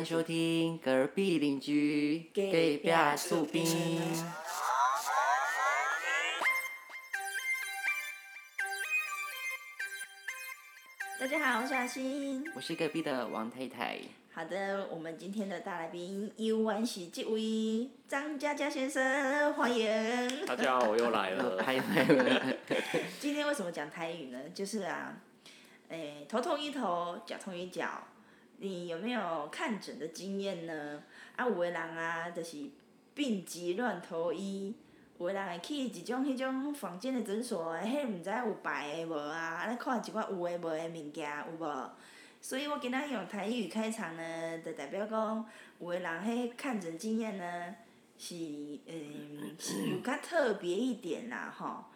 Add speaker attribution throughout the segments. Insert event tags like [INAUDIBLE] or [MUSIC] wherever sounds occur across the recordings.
Speaker 1: 迎收听隔壁邻居隔壁厝边。
Speaker 2: 大家好，我是阿星。
Speaker 1: 我是隔壁的王太太。
Speaker 2: 好的，我们今天的大来宾又然是这位张嘉佳先生，欢迎。
Speaker 3: 大家好，我又来了。[LAUGHS]
Speaker 1: 拍拍了。[LAUGHS]
Speaker 2: 今天为什么讲台语呢？就是啊，诶，头痛一头，脚痛一脚。你有没有看诊的经验呢？啊，有的人啊，就是病急乱投医，有的人会去一种迄种房间的诊所，迄毋知有排的无啊，啊看一寡有诶无诶物件有无？所以我今仔用台语开场呢，就代表讲，有的人迄看诊经验呢，是嗯是有较特别一点啦吼。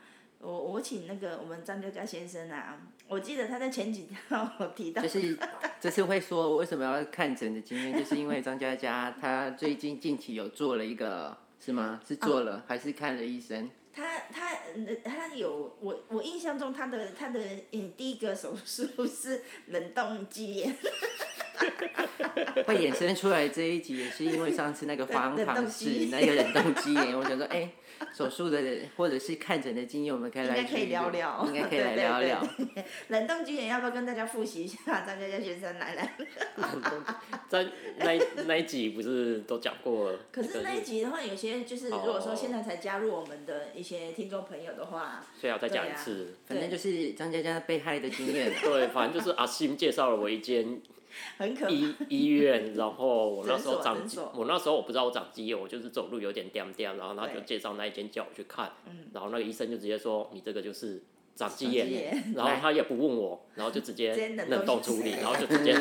Speaker 2: 我我请那个我们张佳佳先生啊，我记得他在前几天有提到，
Speaker 1: 就是 [LAUGHS] 这次会说我为什么要看诊的经验，就是因为张嘉佳她最近近期有做了一个，是吗？是做了还是看了医生？
Speaker 2: 他他呃他有我我印象中他的他的嗯第一个手术是冷冻肌炎，
Speaker 1: 会衍生出来这一集也是因为上次那个 [LAUGHS] 方糖是那个冷冻肌炎，我想说哎。[LAUGHS] 手术的或者是看诊的经验，我们可以来
Speaker 2: 应该可以聊聊，
Speaker 1: 应该可以来 [LAUGHS] 聊聊。[LAUGHS]
Speaker 2: 冷冻肌炎要不要跟大家复习一下？张佳佳先生来来。
Speaker 3: 在那那一集不是都讲过了？
Speaker 2: 可是那一集的话，有些就是如果说现在才加入我们的一些听众朋友的话，
Speaker 3: 所以要再讲一次。
Speaker 1: 反正就是张佳佳被害的经验。
Speaker 3: 对，反正就是阿信介绍了我一间。[LAUGHS]
Speaker 2: 医
Speaker 3: 医院，然后我那时候长，我那时候我不知道我长肌肉，我就是走路有点颠颠，然后他就介绍那一间叫我去看，然后那个医生就直接说你这个就是。长鸡眼，然后他也不问我，然后就直接冷冻处理，然后就直接。[LAUGHS]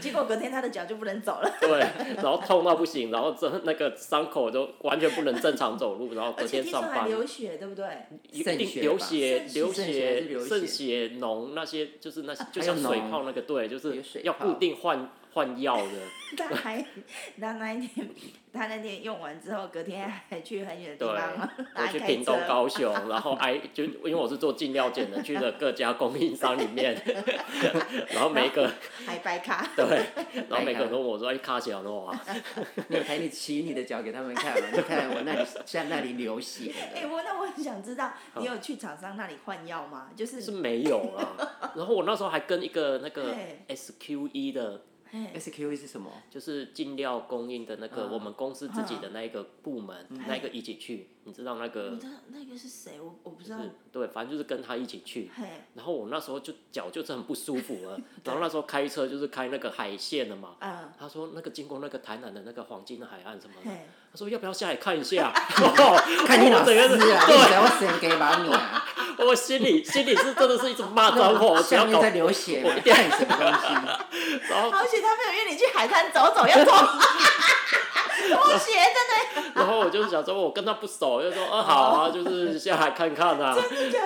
Speaker 2: 结果隔天他的脚就不能走了。[LAUGHS]
Speaker 3: 对，然后痛到不行，然后这那个伤口都完全不能正常走路，然后隔天上班。
Speaker 2: 流血对不对？
Speaker 3: 流血，流血，渗血脓那些就是那些就像水泡那个对，就是要固定换。换药的。[LAUGHS]
Speaker 2: 他还，他那一天，他那天用完之后，隔天还去很远的地方 [LAUGHS]
Speaker 3: 我去屏东、高雄，[LAUGHS] 然后挨就因为我是做进料检的，去了各家供应商里面，然后每一个
Speaker 2: 还白卡。
Speaker 3: 对，然后每个人都问我说：“哎，卡起来了吗？”
Speaker 1: 你有抬你骑你的脚给他们看吗？你看我那里在那里流血。
Speaker 2: 哎，我那我很想知道，你有去厂商那里换药吗？就是
Speaker 3: 是没有啊。然后我那时候还跟一个那个 SQE 的。
Speaker 1: SQE 是什么？
Speaker 3: 就是进料供应的那个，我们公司自己的那一个部门，那一个一起去，你知道那个？
Speaker 2: 你知道那个是谁？我我不知道。
Speaker 3: 对，反正就是跟他一起去。然后我那时候就脚就是很不舒服了，[LAUGHS] 然后那时候开车就是开那个海线的嘛。他说那个经过那个台南的那个黄金海岸什么的，他说要不要下来看一下？[LAUGHS]
Speaker 1: 看你老师啊！对，我先给把你啊。
Speaker 3: 我心里心里是真的是一直骂脏话，
Speaker 1: 下面在流血，我一定什么东
Speaker 3: 西。[LAUGHS] 然后，
Speaker 2: 而且他没有约你去海滩走走，要脱拖鞋，真
Speaker 3: 的。然后我就想说，我跟他不熟，就说，啊好啊，就是下来看看啊。[LAUGHS]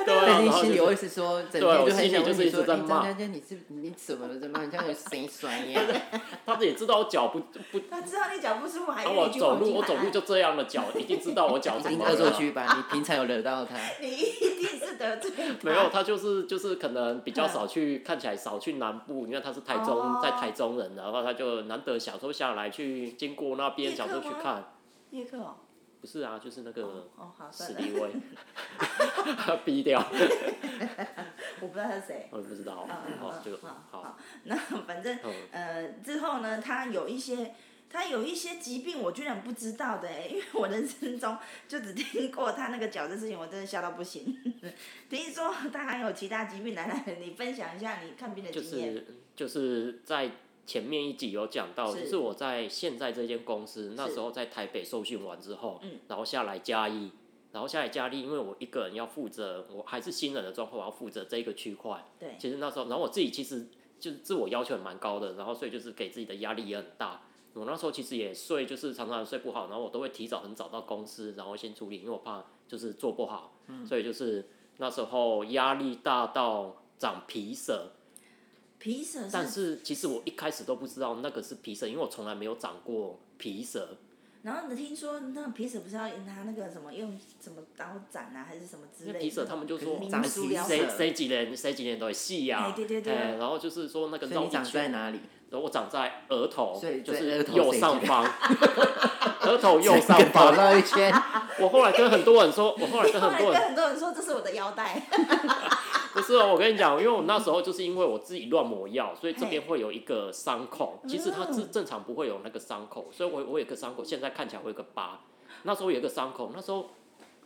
Speaker 2: 对，
Speaker 1: 然后心里会是说，
Speaker 3: 对，我心里
Speaker 1: 就是
Speaker 3: 一直在骂。
Speaker 1: 张你是你怎么了？怎么好像有心酸呀？[LAUGHS]
Speaker 3: 他也知道我脚不不。
Speaker 2: 他知道你脚不舒服，还
Speaker 3: 我走路，我走路就这样的脚，一定知道我脚怎么了。恶
Speaker 1: 作剧吧？你平常有惹到他？
Speaker 2: 你一定是得罪
Speaker 3: 没有，他就是就是可能比较少去，看起来少去南部，因为他是台中，在台中人，然后他就难得小时候下来去经过那边，小时候去看。
Speaker 2: 叶克哦。
Speaker 3: 不是啊，就是那个史
Speaker 2: 迪
Speaker 3: 威，[LAUGHS] 逼掉。[LAUGHS]
Speaker 2: 我不知道他是谁。
Speaker 3: 我也不知道。好，就
Speaker 2: 好。那反正呃之后呢，他有一些他有一些疾病，我居然不知道的哎，因为我人生中就只听过他那个脚的事情，我真的笑到不行。[LAUGHS] 听说他还有其他疾病，来来，你分享一下你看病的经验。
Speaker 3: 就是就是在。前面一集有讲到，就是我在现在这间公司，那时候在台北受训完之后，然后下来嘉一，然后下来嘉义，因为我一个人要负责，我还是新人的状况，我要负责这一个区块。
Speaker 2: 对。
Speaker 3: 其实那时候，然后我自己其实就是自我要求也蛮高的，然后所以就是给自己的压力也很大。我那时候其实也睡，就是常常睡不好，然后我都会提早很早到公司，然后先处理，因为我怕就是做不好。嗯。所以就是那时候压力大到长皮疹。
Speaker 2: 皮疹，
Speaker 3: 但是其实我一开始都不知道那个是皮蛇，因为我从来没有长过皮蛇。
Speaker 2: 然后你听说那个皮蛇不是要拿那个什么用什么刀斩啊，还是什么之类的？
Speaker 3: 皮蛇他们就说
Speaker 2: 长
Speaker 3: 谁谁几年谁几年都会细呀，
Speaker 2: 对对对。
Speaker 3: 然后就是说那个
Speaker 1: 肉长在哪里？
Speaker 3: 然后我长在额头，就是
Speaker 1: 在额头
Speaker 3: 右上方，[LAUGHS] 额头右上方。
Speaker 1: 那一圈，[LAUGHS]
Speaker 3: 我后来跟很多人说，我后来跟很多人
Speaker 2: 跟很多人说这是我的腰带，
Speaker 3: 不 [LAUGHS] 是哦，我跟你讲，因为我那时候就是因为我自己乱抹药，所以这边会有一个伤口。其实它正
Speaker 2: 嗯
Speaker 3: 正常不会有那个伤口，所以我我有个伤口，现在看起来我有个疤。那时候有一个伤口，那时候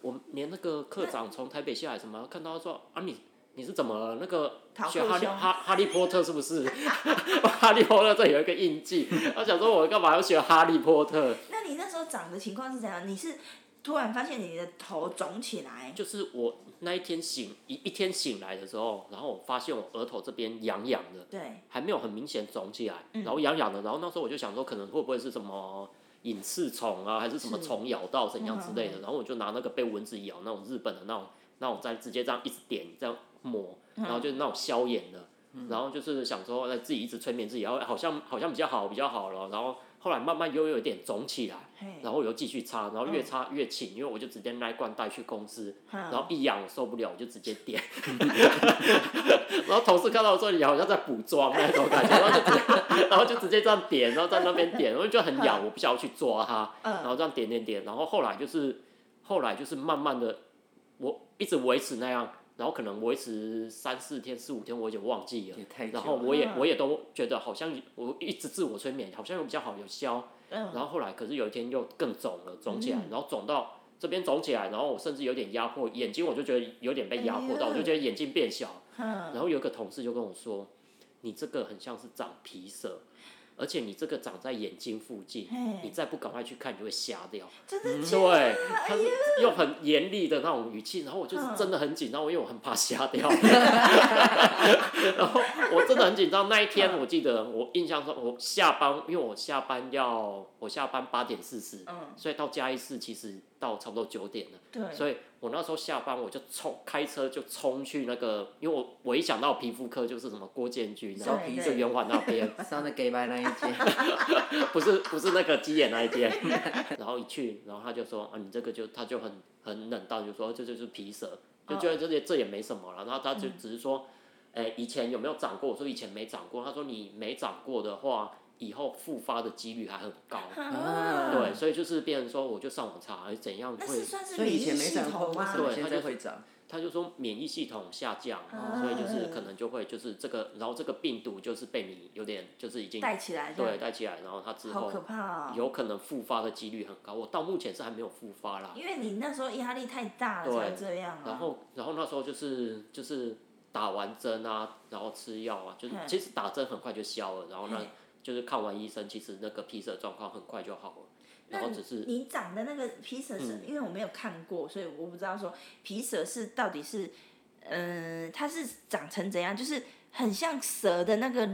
Speaker 3: 我连那个科长从台北下来什么，看到他说啊你你是怎么了？那个学哈利哈哈利波特是不是？[LAUGHS] 哈利波特这有一个印记，他想说我干嘛要学哈利波特？[LAUGHS]
Speaker 2: 那你那时候长的情况是怎样？你是突然发现你的头肿起来，
Speaker 3: 就是我那一天醒一一天醒来的时候，然后我发现我额头这边痒痒的。
Speaker 2: 对，
Speaker 3: 还没有很明显肿起来，
Speaker 2: 嗯。
Speaker 3: 然后痒痒的，然后那时候我就想说，可能会不会是什么隐翅虫啊，还是什么虫咬到怎样之类的，
Speaker 2: 嗯
Speaker 3: 然后我就拿那个被蚊子咬那种日本的那种那种再直接这样一直点这样抹，
Speaker 2: 嗯。
Speaker 3: 然后就是那种消炎的，然后就是想说，那，自己一直催眠自己，然后好像好像比较好比较好了，然后后来慢慢又有点肿起来，然后我又继续擦，然后
Speaker 2: 嗯
Speaker 3: 越擦越勤，因为我就直接那一罐带去公司，
Speaker 2: 然
Speaker 3: 然后一痒受不了，我就直接点，[LAUGHS] [LAUGHS] 然后同事看到我说你好像在补妆那种感觉，然后就直接，[LAUGHS] 然后就直接这样点，然后在那边点，我就觉得很痒，我不想要去抓它，然
Speaker 2: 嗯，
Speaker 3: 后这样点点点，然后后来就是后来就是慢慢的，我一直维持那样，然后可能维持三四天四五天，我已经忘记了。然后我也我也都觉得好像我一直自我催眠，好像有比较好有消，
Speaker 2: 嗯，
Speaker 3: 然后后来可是有一天又更肿了，肿起来，
Speaker 2: 嗯
Speaker 3: 然后肿到这边肿起来，然后我甚至有点压迫眼睛，我就觉得有点被压迫到，
Speaker 2: 哎
Speaker 3: 我就觉得眼睛变小。
Speaker 2: 嗯，
Speaker 3: 然后有个同事就跟我说：“你这个很像是长皮蛇，而且你这个长在眼睛附近，你，再不赶快去看，你就会瞎掉。”
Speaker 2: 真的假
Speaker 3: 对？，他是用很严厉的那种语气，然后我就是
Speaker 2: 嗯
Speaker 3: 真的很紧张，因为我很怕瞎掉。[LAUGHS] 然后我真的很紧张。那一天我记得，我印象中我下班，因为我下班要我下班八点四十，
Speaker 2: 嗯，
Speaker 3: 所以到嘉义市其实到差不多九点了。
Speaker 2: 对，
Speaker 3: 所以我那时候下班我就冲开车就冲去那个，因为我我一想到皮肤科就是什么郭建军，然后
Speaker 2: 对
Speaker 3: 就圆环那边，[LAUGHS] [LAUGHS]
Speaker 1: 上那 gay 班那一间，
Speaker 3: 不是不是那个鸡眼那一间，然后一去，然后他就说啊，你这个就他就很很冷淡，就说这就是皮蛇，就觉得这些这也没什么了，然后他就只是说，哎、以前有没有长过？我说以前没长过，他说你没长过的话，以后复发的几率还很高。
Speaker 2: 啊
Speaker 3: 对，，所以就是变成说，我就上网查，哎，怎样会
Speaker 1: 所以以前
Speaker 2: 免疫系
Speaker 1: 没长过，
Speaker 2: 统吗
Speaker 1: 为什？么现
Speaker 3: 对他就
Speaker 1: 会长？
Speaker 3: 他就说免疫系统下降，
Speaker 2: 啊
Speaker 3: 所以就是可能就会就是这个，然后这个病毒就是被你有点就是已经
Speaker 2: 带起来，
Speaker 3: 对，带起来，然后它之后
Speaker 2: 好可怕哦。
Speaker 3: 有可能复发的几率很高。我到目前是还没有复发啦。
Speaker 2: 因为你那时候压力太大了才
Speaker 3: 对
Speaker 2: 这样啊。
Speaker 3: 然后，然后那时候就是就是打完针啊，然后吃药啊，就是
Speaker 2: 嗯
Speaker 3: 其实打针很快就消了，然后呢
Speaker 2: 嘿
Speaker 3: 就是看完医生，其实那个皮蛇状况很快就好了，然后只是
Speaker 2: 你长的那个皮蛇是、因为我没有看过，所以我不知道说皮蛇是到底是，嗯、它是长成怎样，就是很像蛇的那个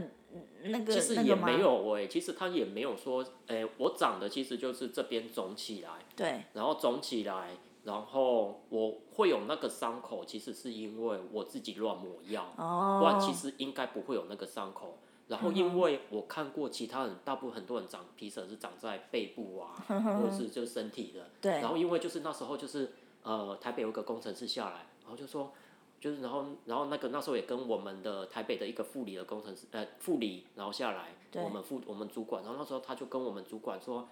Speaker 2: 那个
Speaker 3: 其实
Speaker 2: 那个吗？
Speaker 3: 也没有哎、其实它也没有说，哎、我长的其实就是这边肿起来，
Speaker 2: 对，
Speaker 3: 然后肿起来，然后我会有那个伤口，其实是因为我自己乱抹药，
Speaker 2: 哦，
Speaker 3: 不然其实应该不会有那个伤口。然后因为我看过其他人，大部分很多人长皮疹是长在背部啊，[LAUGHS] 或者是就是身体的。
Speaker 2: 对
Speaker 3: 然后因为就是那时候就是呃台北有一个工程师下来，然后就说。就是然后然后那个那时候也跟我们的台北的一个护理的工程师呃护理然后下来，
Speaker 2: 对
Speaker 3: 我们副我们主管，然后那时候他就跟我们主管说，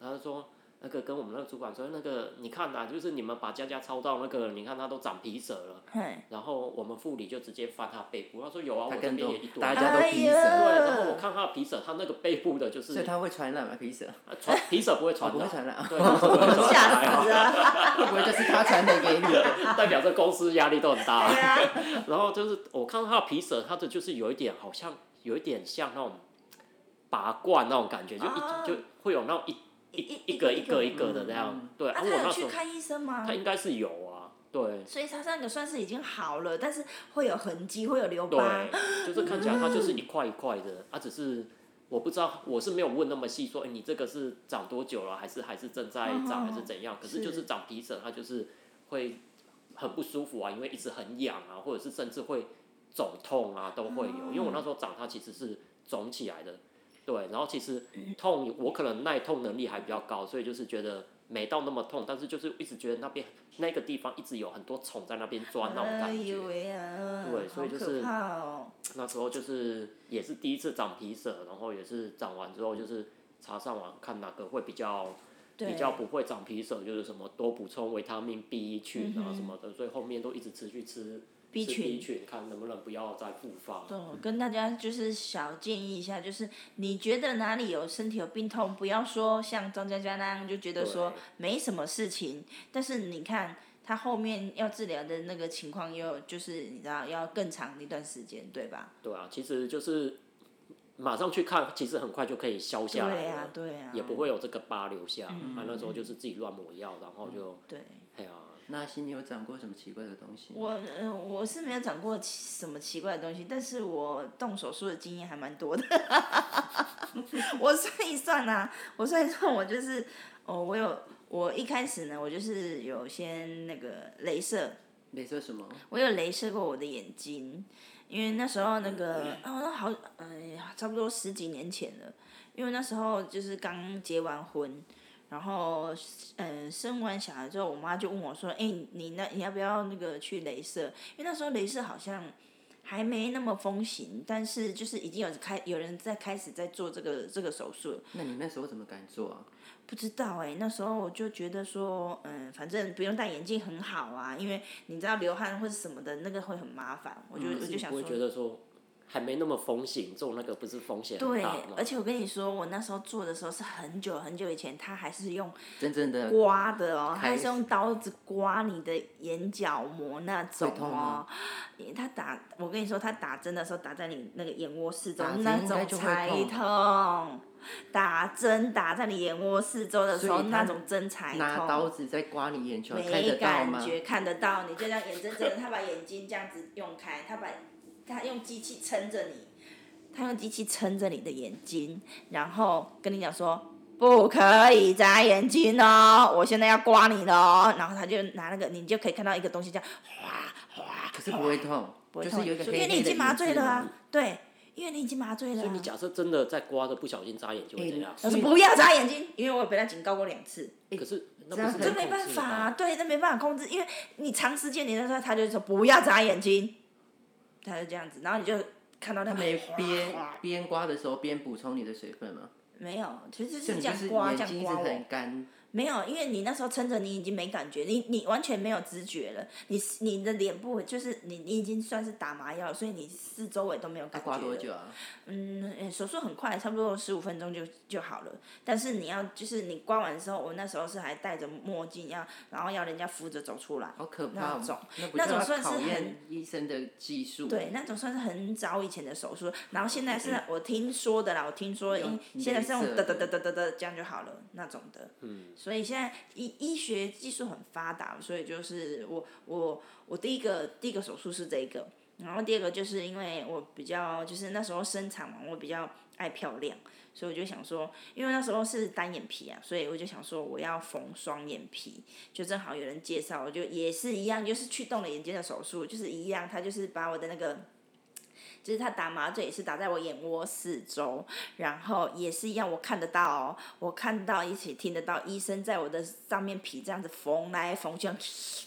Speaker 3: 然后说那个跟我们那个主管说，那个你看啊，就是你们把佳佳抄到那个，你看他都长皮蛇了，
Speaker 2: 嘿，
Speaker 3: 然后我们副理就直接翻他背部，他说有啊，我这边也一堆，
Speaker 1: 大家都皮
Speaker 2: 哎
Speaker 1: 蛇，
Speaker 3: 对，然后我看他的皮蛇，他那个背部的就是
Speaker 1: 所以他会传染吗？皮蛇？
Speaker 3: 啊传皮蛇不会
Speaker 1: 哦
Speaker 3: 传染，
Speaker 1: 不会传染啊，
Speaker 3: 对，
Speaker 2: 吓死了，[LAUGHS]
Speaker 1: 会不会就是他传染给你的？
Speaker 3: 代表这公司压力都很大。然后就是我看到他的皮蛇，他的就是有一点好像有一点像那种拔罐那种感觉，就一、
Speaker 2: 哦。
Speaker 3: 就会有那种一一一个一个一个的那样。对，
Speaker 2: 啊，他有去看医生吗
Speaker 3: 他？应该是有啊，对
Speaker 2: 所以他那个算是已经好了，但是会有痕迹，会有留疤
Speaker 3: 对。[LAUGHS] 就是看起来它就是一块一块的，啊，只是。我不知道，我是没有问那么细，说，哎、你这个是长多久了，还是还是正在长，还是怎样？可是就是是长皮疹，它就是会很不舒服啊，因为一直很痒啊，或者是甚至会肿痛啊，都会有。因为我那时候长它其实是肿起来的，对，然后其实痛，我可能耐痛能力还比较高，所以就是觉得没到那么痛，但是就是一直觉得那边那个地方一直有很多虫在那边钻那种
Speaker 2: 哎
Speaker 3: 感觉。对所以就是
Speaker 2: 哦。
Speaker 3: 那时候就是也是第一次长皮疹，然后也是长完之后就是查上网看哪个会比较比较不会长皮疹，就是什么多补充维他命 B 群啊什么的，所以后面都一直持续吃
Speaker 2: B
Speaker 3: 吃
Speaker 2: 群
Speaker 3: B 群，看能不能不要再复发。
Speaker 2: 对，跟大家就是小建议一下，就是你觉得哪里有身体有病痛，不要说像张佳佳那样就觉得说没什么事情，但是你看他后面要治疗的那个情况又就是你知道要更长一段时间，对吧？
Speaker 3: 对啊，其实就是马上去看，其实很快就可以消下来了，
Speaker 2: 对啊，对啊，
Speaker 3: 也不会有这个疤留下。他、那时候就是自己乱抹药，然后就，
Speaker 2: 对。
Speaker 3: 哎呀，
Speaker 1: 那心你有长过什么奇怪的东西吗？
Speaker 2: 我呃我是没有长过奇什么奇怪的东西，但是我动手术的经验还蛮多的。[LAUGHS] 我算一算啊，我算一算，我就是哦，我有我一开始呢，我就是有先那个镭射，
Speaker 1: 镭射什么？
Speaker 2: 我有镭射过我的眼睛，因为那时候那个哦，那好，哎呀，差不多十几年前了，因为那时候就是刚结完婚，然后嗯、生完小孩之后，我妈就问我说，哎、你那你要不要那个去镭射？因为那时候镭射好像还没那么风行，但是就是已经有开有人在开始在做这个这个手术。
Speaker 1: 那你那时候怎么敢做啊？
Speaker 2: 不知道哎、那时候我就觉得说，嗯，反正不用戴眼镜很好啊，因为你知道流汗或者什么的，那个会很麻烦。我就、我就想
Speaker 3: 我会
Speaker 2: 说，
Speaker 3: 觉得说还没那么风险，做那个不是风险很
Speaker 2: 对
Speaker 3: 大吗，
Speaker 2: 而且我跟你说，我那时候做的时候是很久很久以前，他还是用
Speaker 1: 真正的
Speaker 2: 刮的哦，还是用刀子刮你的眼角膜那种哦。他打，我跟你说，他打针的时候打在你那个眼窝四周那种才
Speaker 1: 痛
Speaker 2: 痛。打针打在你眼窝四周的时候，那种针才痛。
Speaker 1: 拿刀子在刮你眼球，看
Speaker 2: 没
Speaker 1: 得到吗？
Speaker 2: 感觉，看得到，你就这样眼睁睁的，他把眼睛这样子用开，他把他用机器撑着你，他用机器撑着你的眼睛，然后跟你讲说不可以眨眼睛哦，我现在要刮你了哦，然后他就拿那个，你就可以看到一个东西这样哗哗，
Speaker 1: 可是不会痛，
Speaker 2: 不会痛，
Speaker 1: 就是有一个
Speaker 2: 因
Speaker 1: 黑黑的
Speaker 2: 为你已经麻醉了啊，对，因为你已经麻醉了、啊
Speaker 3: 所以你。假设真的在刮的不小心眨眼就会怎样？
Speaker 2: 他说不要眨眼睛，因为我被他警告过两次。
Speaker 3: 可是那不是能
Speaker 2: 这没办法、啊，对，那没办法控制，因为你长时间你那时候他就说不要眨眼睛，他就这样子，然后你就看到他
Speaker 1: 他没边边刮的时候边补充你的水分吗，
Speaker 2: 没有，其实
Speaker 1: 是
Speaker 2: 是这样刮这样刮我
Speaker 1: 很，干，
Speaker 2: 没有，因为你那时候撑着，你已经没感觉，你你完全没有知觉了，你你的脸部就是你你已经算是打麻药了，所以你四周围都没有感觉
Speaker 1: 多久啊？
Speaker 2: 嗯，呃手术很快，差不多十五分钟就就好了。但是你要就是你刮完的时候，我那时候是还戴着墨镜，要然后要人家扶着走出来。
Speaker 1: 好可怕哦
Speaker 2: 那种，那种算是很
Speaker 1: 医生的技术？
Speaker 2: 对，那种算是很早以前的手术，然后现在是我听说的啦，我听说，
Speaker 1: 用
Speaker 2: 因现在是用哒哒哒哒哒哒这样就好了那种的。
Speaker 3: 嗯，
Speaker 2: 所以现在医医学技术很发达，所以就是我我我第一个第一个手术是这个，然后第二个就是因为我比较就是那时候生产嘛，我比较爱漂亮，所以我就想说，因为那时候是单眼皮啊，所以我就想说我要缝双眼皮，就正好有人介绍，我就也是一样，就是去动了眼睛的手术，就是一样，他就是把我的那个。就是他打麻醉也是打在我眼窝四周，然后也是一样，我看得到哦，我看到一起听得到医生在我的上面皮这样子缝来缝去，像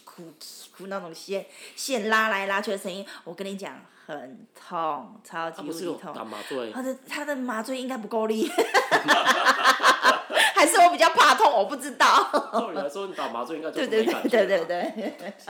Speaker 2: 哭哭那种线线拉来拉去的声音，我跟你讲很痛，超级无敌痛。
Speaker 3: 打麻醉，
Speaker 2: 他的他的麻醉应该不够力，[LAUGHS] 还是我比较怕痛，我不知道。
Speaker 3: 照理来说你打麻醉应该就
Speaker 2: 对对对对
Speaker 3: 吧
Speaker 2: 对对。[LAUGHS]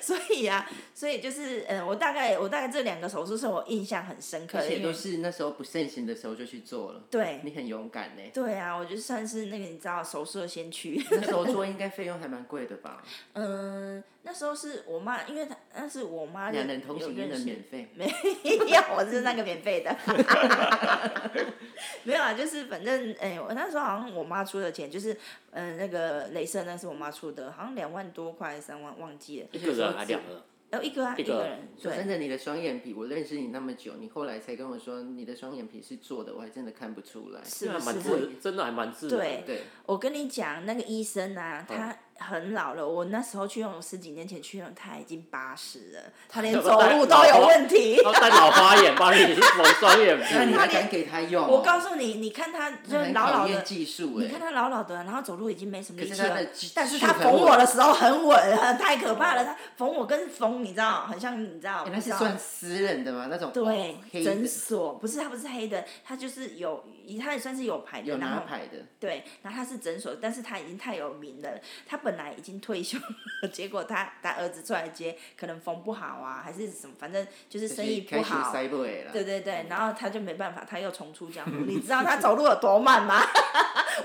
Speaker 2: 所以呀、所以就是，嗯，我大概我大概这两个手术是我印象很深刻的，
Speaker 1: 而且都是那时候不盛行的时候就去做了，
Speaker 2: 对
Speaker 1: 你很勇敢呢。
Speaker 2: 对啊，我就算是那个你知道手术的先驱。
Speaker 1: 那时候做应该费用还蛮贵的吧？[LAUGHS]
Speaker 2: 嗯，那时候是我妈，因为她那是我妈
Speaker 1: 两人同行免费。
Speaker 2: 没有，我是那个免费的。[LAUGHS] 没有啊，就是反正哎、我那时候好像我妈出的钱，就是嗯、那个镭射那是我妈出的，好像两万多块三万忘记了。
Speaker 3: 一个人还两个，
Speaker 2: 哦，一个啊，
Speaker 3: 一个
Speaker 2: 人，对，
Speaker 1: 说真的，你的双眼皮，我认识你那么久，你后来才跟我说你的双眼皮是做的，我还真的看不出来。
Speaker 2: 是
Speaker 3: 啊蛮
Speaker 2: 是？
Speaker 3: 自，真的还蛮自然。
Speaker 2: 对
Speaker 1: 对，
Speaker 2: 我跟你讲，那个医生啊，他很老了。我那时候去用十几年前去用，他已经八十了，他连走路都有问题。
Speaker 3: 然后戴老 [LAUGHS] 花眼帮你缝双眼皮，
Speaker 1: 那你还敢给他用、哦？
Speaker 2: 我告诉你，你看他就老老的，
Speaker 1: 技术哎
Speaker 2: 你看。他老老的，然后走路已经没什么力气但是他缝我的时候很稳，[LAUGHS] 太可怕了。他缝我跟缝，你知道，很像你知道，
Speaker 1: 哎那
Speaker 2: 不知道
Speaker 1: 是算私人的吗？那种
Speaker 2: 对诊所，不是他不是黑的，他就是有，他也算是有牌的，
Speaker 1: 有
Speaker 2: 然后
Speaker 1: 拿牌的，
Speaker 2: 对，然后他是诊所，但是他已经太有名了。他本来已经退休了，[LAUGHS] 结果他他儿子出来接，可能缝不好啊，还是什么，反正就是生意不好。对对对，然后他就没办法，他又重出江湖。[LAUGHS] 你知道他走路有多慢吗？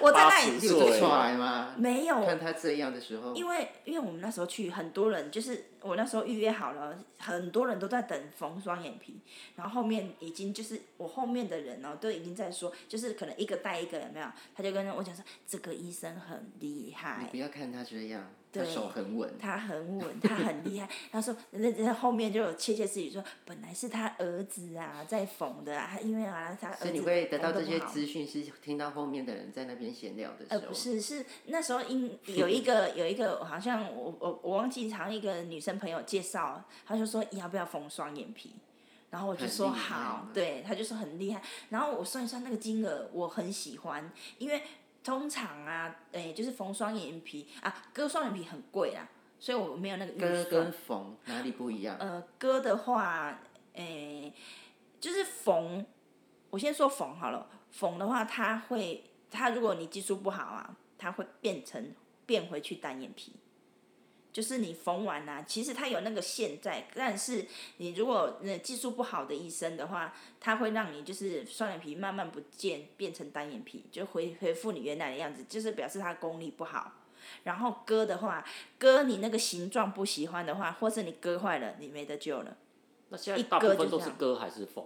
Speaker 2: 我在那里
Speaker 3: 80
Speaker 1: 你有做出来吗？
Speaker 2: 没有，
Speaker 1: 看他这样的时候，
Speaker 2: 因为因为我们那时候去，很多人就是我那时候预约好了，很多人都在等缝双眼皮，然后后面已经就是我后面的人哦，都已经在说，就是可能一个带一个有没有？他就跟我讲说，这个医生很厉害。
Speaker 1: 你
Speaker 2: 害
Speaker 1: 不，要看他这样，他
Speaker 2: 对
Speaker 1: 手很稳。
Speaker 2: 他很稳，他很厉害。他说，那那后面就有窃窃私语说，本来是他儿子啊在缝的啊，他因为啊他儿子
Speaker 1: 所以你会得到这些资讯，是听到后面的人在那边闲聊的时
Speaker 2: 呃，
Speaker 1: 候。
Speaker 2: 不是，是那时候因 [LAUGHS] 有一个有一个好像我我我忘记，好像一个女生朋友介绍，她就说要不要缝双眼皮，然后我就说好，对，他就说很厉害，然后我算一算那个金额，我很喜欢，因为通常啊，诶、就是缝双眼皮啊，割双眼皮很贵啊，所以我没有那个预算
Speaker 1: 割跟。缝哪里不一样？
Speaker 2: 呃，割的话，诶、就是缝，我先说缝好了。缝的话，它会，它如果你技术不好啊，它会变成变回去单眼皮。就是你缝完啊，其实它有那个线在，但是你如果呃技术不好的医生的话，它会让你就是双眼皮慢慢不见，变成单眼皮，就回恢复你原来的样子，就是表示它功力不好。然后割的话，割你那个形状不喜欢的话，或是你割坏了，你没得救了。
Speaker 3: 那现在
Speaker 2: 一
Speaker 3: 大部分都是割还是缝？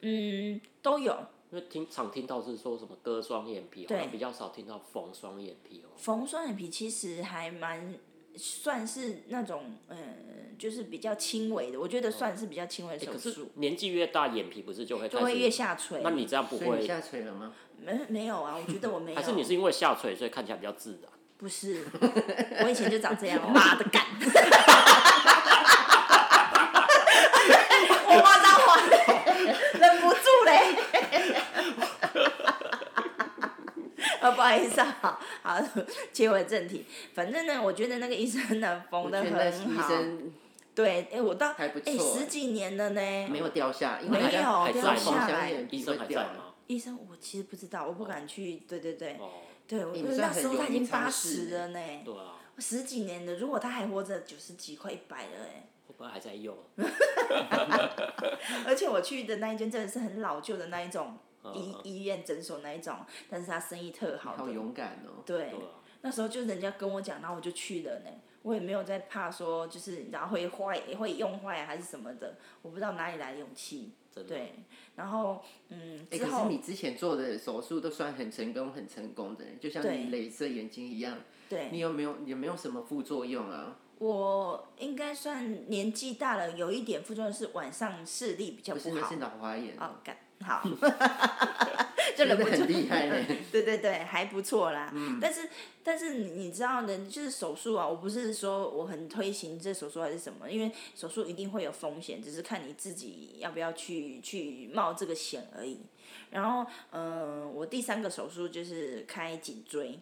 Speaker 2: 嗯，都有
Speaker 3: 因为听常听到是说什么割双眼皮，好比较少听到缝双眼皮哦。
Speaker 2: 缝双眼皮，其实还蛮算是那种呃，就是比较轻微的，我觉得算是比较轻微的手术，
Speaker 3: 年纪越大，眼皮不是就会
Speaker 2: 就会越下垂。
Speaker 3: 那你这样不会？
Speaker 1: 下垂了吗？
Speaker 2: 没没有啊？我觉得我没有。[LAUGHS]
Speaker 3: 还是你是因为下垂，所以看起来比较自然？
Speaker 2: 不是，我以前就长这样，妈的干！我骂脏话，忍不住嘞。啊，不好意思啊，[LAUGHS] 好，切回正题。反正呢，我觉得那个医生呢缝的
Speaker 1: 我觉得医
Speaker 2: 很好。
Speaker 1: 生
Speaker 2: 对，哎、我到哎、
Speaker 1: 还不错
Speaker 2: 十几年了呢。
Speaker 1: 没有掉下，因为
Speaker 2: 没有掉下来
Speaker 3: 医生还在。吗？
Speaker 2: 医生，我其实不知道，我不敢去。对对对，
Speaker 3: 哦，
Speaker 2: 对，我
Speaker 1: 你算很
Speaker 2: 那时候他已经八十了呢，
Speaker 3: 对啊，
Speaker 2: 十几年了。如果他还活着，九十几快一百了哎。
Speaker 3: 会不会还在用？[LAUGHS]
Speaker 2: 而且我去的那一间真的是很老旧的那一种医
Speaker 3: 嗯
Speaker 2: 医院诊所那一种，但是他生意特好
Speaker 1: 好。勇敢哦！
Speaker 2: 对，
Speaker 3: 对啊，
Speaker 2: 那时候就人家跟我讲，然后我就去了呢。我也没有在怕说，就是然后会坏会用坏啊还是什么的，我不知道哪里来的勇气。对，然后嗯
Speaker 1: 哎，
Speaker 2: 之后
Speaker 1: 可是你之前做的手术都算很成功、很成功的，就像你镭射眼睛一样。
Speaker 2: 对
Speaker 1: 你有没有有没有什么副作用啊？
Speaker 2: 我应该算年纪大了，有一点副作用是晚上视力比较不好
Speaker 1: 不是那是。老花眼
Speaker 2: 哦，干好，[LAUGHS] [LAUGHS] 就忍不住
Speaker 1: 很厉害嘞。[LAUGHS]
Speaker 2: 对对对，还不错啦。但是但是你你知道的，就是手术啊，我不是说我很推行这手术还是什么，因为手术一定会有风险，只是看你自己要不要去去冒这个险而已。然后，嗯、我第三个手术就是开颈椎。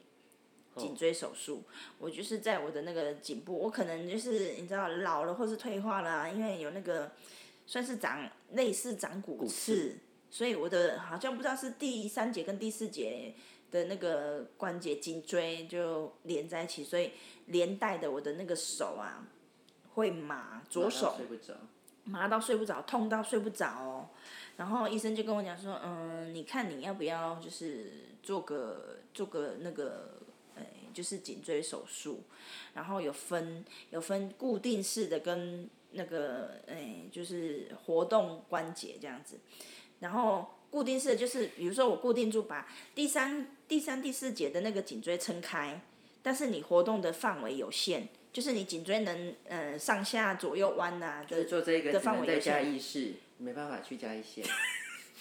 Speaker 2: 颈椎手术，我就是在我的那个颈部，我可能就是你知道老了或是退化了、啊，因为有那个算是长类似长骨刺，所以我的好像不知道是第三节跟第四节的那个关节颈椎就连在一起，所以连带的我的那个手啊会麻，左手。麻到睡不着，痛到睡不着哦。然后医生就跟我讲说，嗯，你看你要不要就是做个做个那个，哎，就是颈椎手术，然后有分有分固定式的跟那个，哎，就是活动关节这样子。然后固定式的就是，比如说我固定住把第三、第三、第四节的那个颈椎撑开，但是你活动的范围有限，就是你颈椎能呃上下左右弯呐、
Speaker 1: 就是做这个
Speaker 2: 的范围有限。
Speaker 1: 义市，没办法去加一些，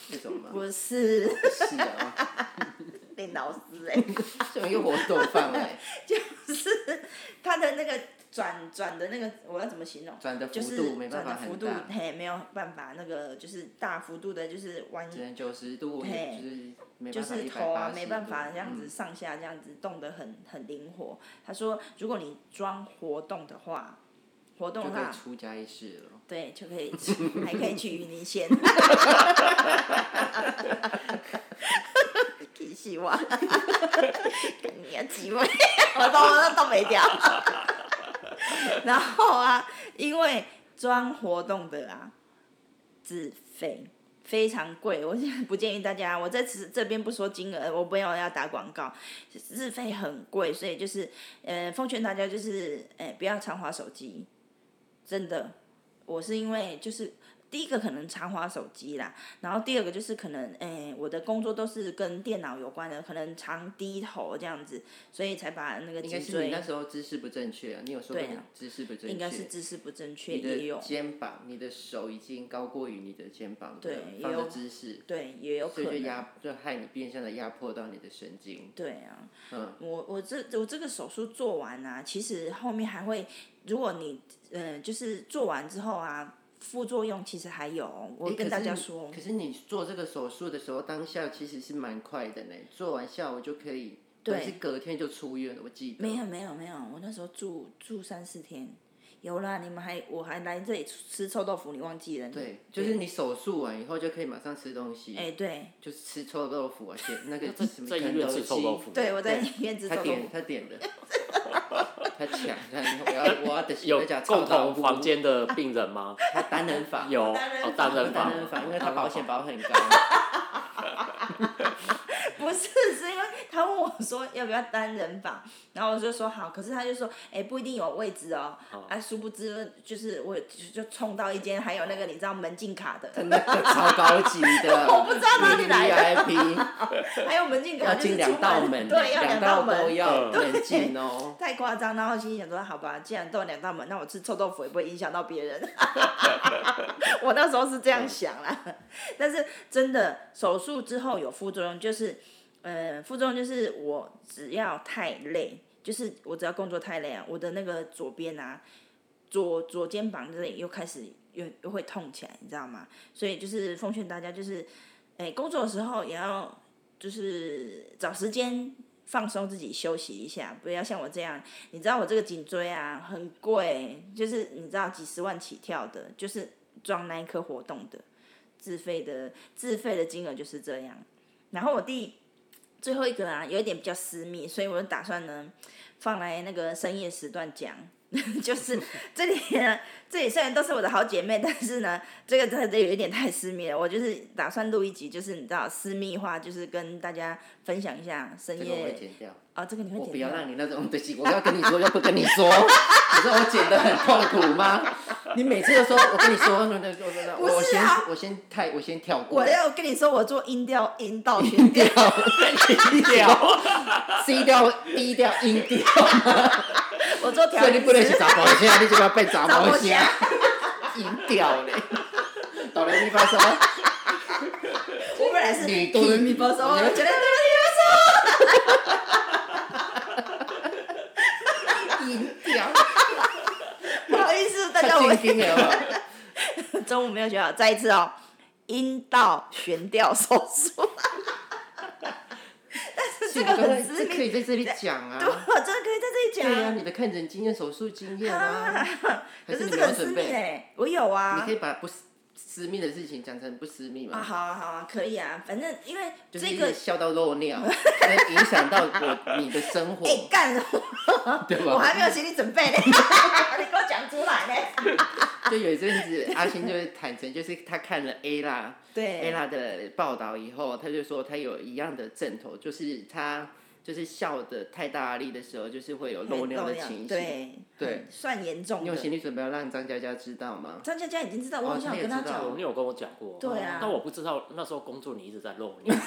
Speaker 1: 这种吗？[LAUGHS]
Speaker 2: 不是，
Speaker 1: 是啊，[LAUGHS]
Speaker 2: 被老师哎、[LAUGHS]
Speaker 1: 这种一个活动范围。
Speaker 2: 就是他的那个转转的那个，我要怎么形容？
Speaker 1: 转的幅
Speaker 2: 就是
Speaker 1: 度没办法
Speaker 2: 转的幅度嘿，没有办法那个就是大幅度的，就是弯，
Speaker 1: 只能九十度，
Speaker 2: 嘿
Speaker 1: 就是
Speaker 2: 头啊
Speaker 1: 180
Speaker 2: 没办法
Speaker 1: 度
Speaker 2: 这样子上下这样子动得很很灵活。他说，如果你装活动的话，活动的话，
Speaker 1: 出家一世了。
Speaker 2: 对，就可以去，还可以去云林县。气死我！你要几位？[LAUGHS] 我都都没掉。[LAUGHS] 然后啊，因为装活动的啊，自费非常贵，我现在不建议大家。我在此这边不说金额，我没有要打广告，自费很贵，所以就是呃，奉劝大家就是呃，不要常滑手机，真的。我是因为就是第一个可能常滑手机啦，然后第二个就是可能诶、我的工作都是跟电脑有关的，可能常低头这样子，所以才把那个
Speaker 1: 应该
Speaker 2: 颈椎
Speaker 1: 是你那时候姿势不正确啊，你有说过姿势不正确，
Speaker 2: 应该是姿势不正确，也有
Speaker 1: 的肩膀、你的手已经高过于你的肩膀的
Speaker 2: 对也有
Speaker 1: 姿势，
Speaker 2: 对也有可
Speaker 1: 所以就
Speaker 2: 能。
Speaker 1: 压就害你变相的压迫到你的神经。
Speaker 2: 对啊，
Speaker 1: 嗯，
Speaker 2: 我我这我这个手术做完啊，其实后面还会，如果你嗯、呃就是做完之后啊，副作用其实还有，我
Speaker 1: 诶
Speaker 2: 跟大家说
Speaker 1: 可，是你做这个手术的时候，当下其实是蛮快的呢，做完下午就可以，
Speaker 2: 对
Speaker 1: 是隔天就出院了，我记得。
Speaker 2: 没有没有没有，我那时候住住三四天，有啦，你们还我还来这里吃臭豆腐，你忘记了？
Speaker 1: 对，就是你手术完以后就可以马上吃东西，
Speaker 2: 哎、对
Speaker 1: 就是吃臭豆腐啊，且那个 [LAUGHS]
Speaker 3: 在
Speaker 1: 什么
Speaker 3: 在医院吃臭豆腐，
Speaker 2: 对，我在
Speaker 1: 对
Speaker 2: 医院吃
Speaker 1: 他
Speaker 2: 臭豆腐，
Speaker 1: 点他点的，[LAUGHS] [LAUGHS] 他抢，他我要 [LAUGHS] 我要的
Speaker 3: 有共同房，间的病人吗？[LAUGHS]
Speaker 1: 他单人房，
Speaker 3: 有
Speaker 2: 单人
Speaker 3: 房，
Speaker 1: 单人房，因为他保险保很高，
Speaker 2: 不是，是因为他问我说要不要单人房，[LAUGHS] 然后我就说好，可是他就说，哎、不一定有位置哦，啊，殊不知就是我就就冲到一间还有那个你知道门禁卡的，
Speaker 1: 那个超高级的，[LAUGHS]
Speaker 2: 我不知道哪里来的。
Speaker 1: VIP，[LAUGHS]
Speaker 2: 还有门禁卡
Speaker 1: 要进
Speaker 2: 就是出
Speaker 1: 两道门，
Speaker 2: 对，要
Speaker 1: 两
Speaker 2: 道门，
Speaker 1: 都要
Speaker 3: 嗯
Speaker 1: 门禁哦。
Speaker 2: 太夸张，然后心里想说，好吧，既然都有两道门，那我吃臭豆腐也不会影响到别人。我那时候是这样想啦，但是真的手术之后有副作用，就是，呃，副作用就是我只要太累，就是我只要工作太累啊，我的那个左边啊，左左肩膀这里又开始又又会痛起来，你知道吗？所以就是奉劝大家，就是，哎、工作的时候也要就是找时间放松自己，休息一下，不要像我这样。你知道我这个颈椎啊很贵，就是你知道几十万起跳的，就是装那一颗活动的，自费的自费的金额就是这样。然后我第最后一个啊，有一点比较私密，所以我就打算呢放来那个深夜时段讲。[LAUGHS] 就是这里呢，这里虽然都是我的好姐妹，但是呢，这个真的有一点太私密了。我就是打算录一集，就是你知道私密化，就是跟大家分享一下深
Speaker 1: 这个我剪掉，
Speaker 2: 哦，这个你会剪掉
Speaker 1: 不要让？你那种东西，我要跟你说要不跟你说，[LAUGHS] 你说我剪的很痛苦吗？你每次都说，我跟你说，那那那那，我先
Speaker 2: 啊
Speaker 1: 我先太我先跳过
Speaker 2: 我，要跟你说，我做音调、音道音调，[LAUGHS]
Speaker 1: 音调，C 调、D 调、音调，
Speaker 2: 我做调音
Speaker 1: 所以你不能是
Speaker 2: 师。
Speaker 1: 查某声，你就要变查某声
Speaker 2: 查某声，
Speaker 1: 音调嘞，哆来咪发嗦，
Speaker 2: 我本来是
Speaker 1: 女
Speaker 2: 哆来咪发嗦，我觉得哆来
Speaker 1: 音调，
Speaker 2: 咪发嗦，不好意思，大家
Speaker 1: 太
Speaker 2: 我
Speaker 1: 静听了嘛。
Speaker 2: 中午 [LAUGHS] 没有学好，再一次哦，阴道悬吊手术。这个很私密，
Speaker 1: 以在这里讲 [LAUGHS]
Speaker 2: 对，真的可以在这里讲。
Speaker 1: 对啊，你的看诊经验、手术经验啊，[LAUGHS] 还
Speaker 2: 可是这个很私密
Speaker 1: 没有准备？
Speaker 2: 嘞，我有啊
Speaker 1: 你可。以把不私私密的事情讲成不私密
Speaker 2: 啊，
Speaker 1: 嘛？
Speaker 2: 好啊，好啊，可以啊，反正因为
Speaker 1: 就是
Speaker 2: 这个，
Speaker 1: 笑到漏尿，[LAUGHS] 会影响到我你的生活，[LAUGHS]
Speaker 2: 哎干，[LAUGHS]
Speaker 1: 对
Speaker 2: 我还
Speaker 1: 吧？
Speaker 2: 没有心理准备呢，你给我讲出来呢。
Speaker 1: 就有一阵子，阿星就是坦诚，就是他看了 A 啦 A
Speaker 2: 对，
Speaker 1: 啦的报道以后，他就说他有一样的症头，就是他就是笑的太大力的时候，就是会有漏尿的情形。
Speaker 2: 对
Speaker 1: 对
Speaker 2: 算严重的。
Speaker 1: 你有心理准备要让张佳佳知道吗？
Speaker 2: 张佳佳已经知道，我
Speaker 1: 哦
Speaker 2: 好像有跟
Speaker 1: 他
Speaker 2: 讲
Speaker 3: 有，你有跟我讲过。
Speaker 2: 对啊
Speaker 3: 但我不知道那时候工作你一直在漏尿。[LAUGHS]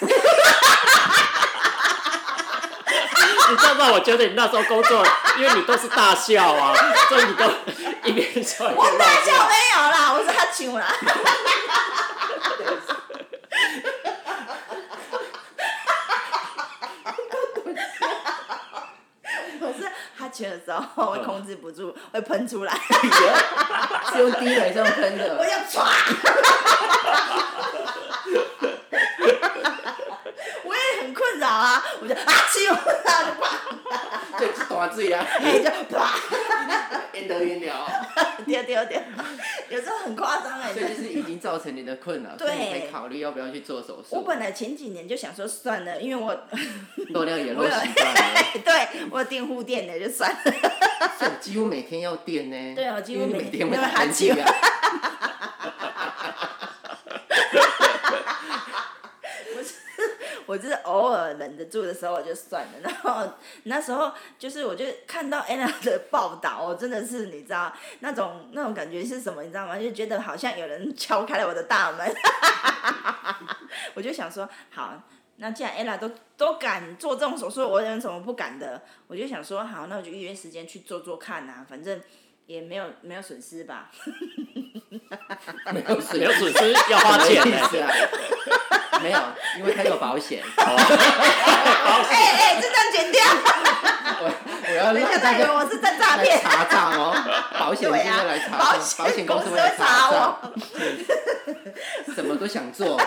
Speaker 3: 你知道吗？我觉得你那时候工作，因为你都是大笑啊，所以你都一边笑一边
Speaker 2: 我大笑
Speaker 3: 尿。
Speaker 2: 没有啦，我是他请啦。的时候会控制不住，会喷出来，[LAUGHS]
Speaker 1: 是用滴水这样喷
Speaker 2: 我
Speaker 1: 的，[LAUGHS]
Speaker 2: 要唰。[LAUGHS] 我也很困扰啊，我就啊气，然后就
Speaker 1: 大水啊，[LAUGHS]
Speaker 2: 哎就啪，[LAUGHS]
Speaker 1: 淹得晕了，
Speaker 2: 丢丢丢，有时候很夸张哎。
Speaker 1: 所以就是已经造成你的困扰，所以你可以考虑要不要去做手术。
Speaker 2: 我本来前几年就想说算了，因为我
Speaker 1: 漏尿也漏习惯了，[LAUGHS]
Speaker 2: 对我有订护垫的就算了。
Speaker 1: 所以我几乎每天要垫呢。
Speaker 2: 对啊几乎每
Speaker 1: 每天会打
Speaker 2: 因为哈气
Speaker 1: 啊。
Speaker 2: 我就是偶尔忍得住的时候我就算了，然后那时候就是我就看到 Anna 的报道，我真的是你知道那种那种感觉是什么，你知道吗？就觉得好像有人敲开了我的大门，[LAUGHS] 我就想说好。那既然 Ella 都都敢做这种手术，我有什么不敢的？我就想说好，那我就预约时间去做做看啊，反正也没有没有损失吧。
Speaker 1: 没有损
Speaker 3: 没有损失要花钱呢、
Speaker 1: 是啊，没有，因为他有保险。[LAUGHS]
Speaker 2: 哎哎，这张剪掉，
Speaker 1: 我我要
Speaker 2: 人家
Speaker 1: 让大家
Speaker 2: 以为我是在诈
Speaker 1: 来
Speaker 2: 骗。
Speaker 1: 查账哦，保险
Speaker 2: 对啊
Speaker 1: 现在来，查
Speaker 2: 保
Speaker 1: 账，保险公司会
Speaker 2: 查
Speaker 1: 来查
Speaker 2: 我，
Speaker 1: 什么都想做。[LAUGHS]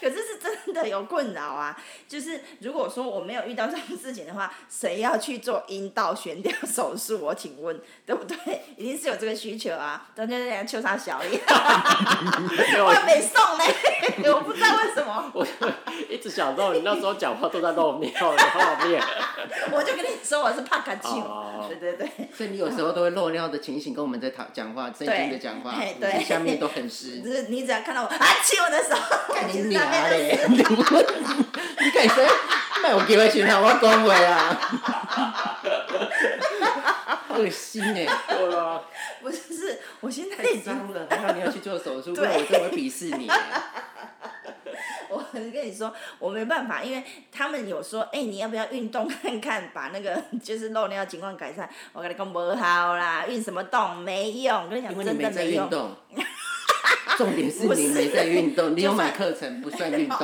Speaker 2: 可是是真的有困扰啊！就是如果说我没有遇到这种事情的话，谁要去做阴道悬吊手术？我请问，对不对？一定是有这个需求啊！大家在秋啥小丽，[LAUGHS] 我没送呢，[LAUGHS] 我不知道为什么，
Speaker 3: 我一直想到你那时候讲话都在露尿的画面。[LAUGHS]
Speaker 2: 我就跟你说我是帕卡丘，
Speaker 3: 哦
Speaker 2: 对对对，
Speaker 1: 所以你有时候都会漏尿的情形，跟我们在讨讲话，正经的讲话，
Speaker 2: 嘿对
Speaker 1: 下面都很湿
Speaker 2: 就。[LAUGHS] 是你只要看到我啊亲我的手，
Speaker 1: 干你
Speaker 2: 其实那
Speaker 1: 娘
Speaker 2: 边
Speaker 1: 嘞！你你敢说？卖有机会选我讲话啊！[LAUGHS] 恶心哎！
Speaker 3: 对啊，
Speaker 2: 不是是，我现在
Speaker 1: 太
Speaker 2: 已经
Speaker 1: 脏了，还好你要去做手术，不
Speaker 2: 对
Speaker 1: 然我真的会鄙视你。
Speaker 2: 我跟你说，我没办法，因为他们有说，哎、你要不要运动看看，把那个就是漏尿情况改善？我跟你讲不好啦，运什么动没用，我跟你讲真的
Speaker 1: 没
Speaker 2: 用。
Speaker 1: 运动。[LAUGHS] 重点是你没在运动，[LAUGHS] 你有买课程不算运动。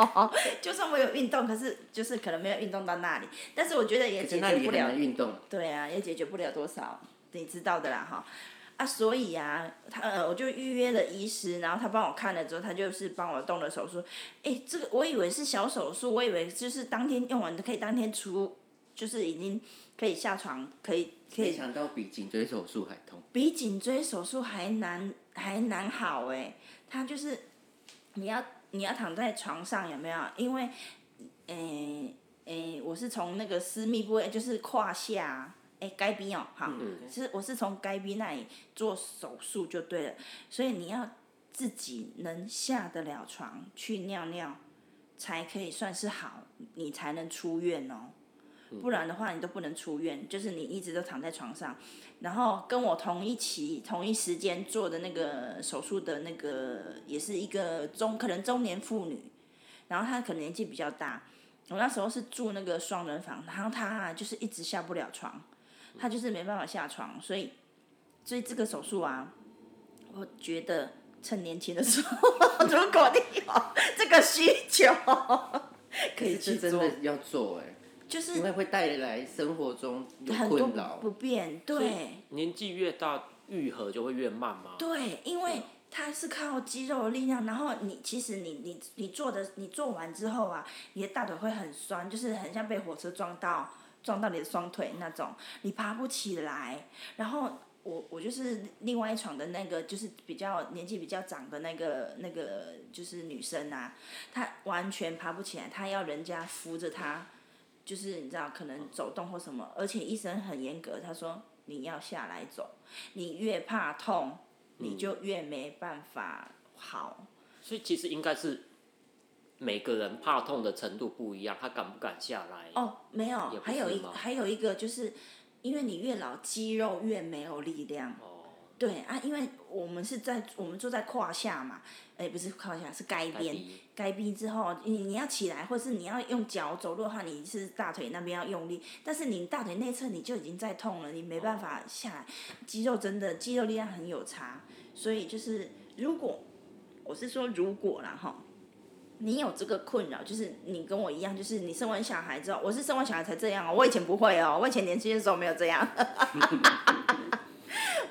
Speaker 1: [LAUGHS]
Speaker 2: 就算我有运动，可是就是可能没有运动到那里，但是我觉得也解决不了
Speaker 1: 运动。
Speaker 2: 对啊，也解决不了多少，你知道的啦哈。啊，所以啊，他呃，我就预约了医师，然后他帮我看了之后，他就是帮我动了手术。哎，这个我以为是小手术，我以为就是当天用完的，可以当天出，就是已经可以下床，可以可以
Speaker 1: 没想到比颈椎手术还痛。
Speaker 2: 比颈椎手术还难还难好哎，他就是你要你要躺在床上有没有？因为诶诶、我是从那个私密部位，就是胯下诶该边哦，好，是我是从该边那里做手术就对了，所以你要自己能下得了床去尿尿，才可以算是好，你才能出院哦。不然的话，你都不能出院，就是你一直都躺在床上。然后跟我同一期、同一时间做的那个手术的那个，也是一个中可能中年妇女，然后她可能年纪比较大。我那时候是住那个双人房，然后她啊就是一直下不了床，她就是没办法下床，所以所以这个手术啊，我觉得趁年轻的时候，[LAUGHS] 如果你有这个需求，可以去做
Speaker 1: 是真的，要做哎，
Speaker 2: 就是
Speaker 1: 因为会带来生活中
Speaker 2: 很多。不便，对。
Speaker 3: 年纪越大，愈合就会越慢吗？
Speaker 2: 对，因为它是靠肌肉的力量，然后你其实你你你做的你做完之后啊，你的大腿会很酸，就是很像被火车撞到撞到你的双腿那种，你爬不起来。然后我我就是另外一床的那个，就是比较年纪比较长的那个那个就是女生啊，她完全爬不起来，她要人家扶着她。就是你知道，可能走动或什么，而且医生很严格，他说你要下来走，你越怕痛，你就越没办法好。
Speaker 3: 所以其实应该是每个人怕痛的程度不一样，他敢不敢下来？
Speaker 2: 哦，没有还有一还有一个就是，因为你越老，肌肉越没有力量。
Speaker 3: 哦，
Speaker 2: 对啊，因为我们是在我们坐在胯下嘛，哎，不是胯下，是该边。
Speaker 3: 逼
Speaker 2: 该边之后，你你要起来，或是你要用脚走路的话，你是大腿那边要用力，但是你大腿内侧你就已经在痛了，你没办法下来，肌肉真的肌肉力量很有差，所以就是如果我是说如果啦哈，你有这个困扰，就是你跟我一样，就是你生完小孩之后，我是生完小孩才这样哦，我以前不会哦，我以前年轻的时候没有这样。[LAUGHS]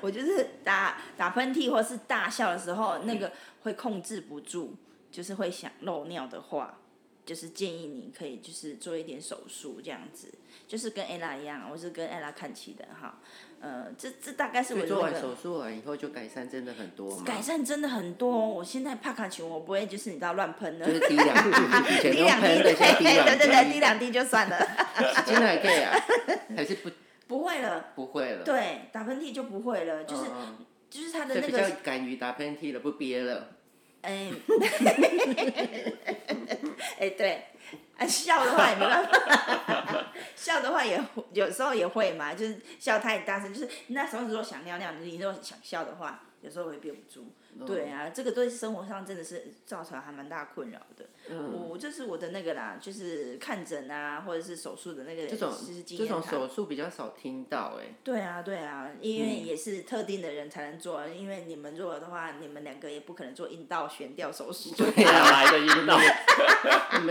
Speaker 2: 我就是打打喷嚏或是大笑的时候，那个会控制不住，就是会想漏尿的话，就是建议你可以就是做一点手术这样子，就是跟 ella 一样，我是跟 ella 看齐的哈。呃，这这大概是我的那个
Speaker 1: 做完手术完以后就改善真的很多嘛，
Speaker 2: 改善真的很多。我现在帕卡球我不会就是你知道乱喷的，
Speaker 1: 就是滴两滴，[LAUGHS]
Speaker 2: 滴两滴，对对对对，滴两滴就算了，
Speaker 1: 现在还可以啊，还是不 [LAUGHS]
Speaker 2: 不会了。
Speaker 1: 不会了，
Speaker 2: 对，打喷嚏就不会了，就是就是他的
Speaker 1: 那个比较
Speaker 2: 那个，
Speaker 1: 敢于打喷嚏了，不憋了。
Speaker 2: 哎，[LAUGHS] 哎对，啊 [LAUGHS] 笑的话也没办法，[LAUGHS] 笑的话也有时候也会嘛，就是笑太大声，就是那时候如果想尿尿，你如果想笑的话，有时候会憋不住。对啊，这个对生活上真的是造成还蛮大困扰的。
Speaker 1: 嗯，
Speaker 2: 我这是我的那个啦，就是看诊啊，或者是手术的那个，
Speaker 1: 这种这种。手术比较少听到哎，
Speaker 2: 对啊，对啊，因为
Speaker 1: 嗯
Speaker 2: 也是特定的人才能做，因为你们做的话，你们两个也不可能做阴道悬吊手术。
Speaker 1: 对
Speaker 3: 哪
Speaker 1: 啊，
Speaker 3: 来的阴道？[LAUGHS]
Speaker 1: 你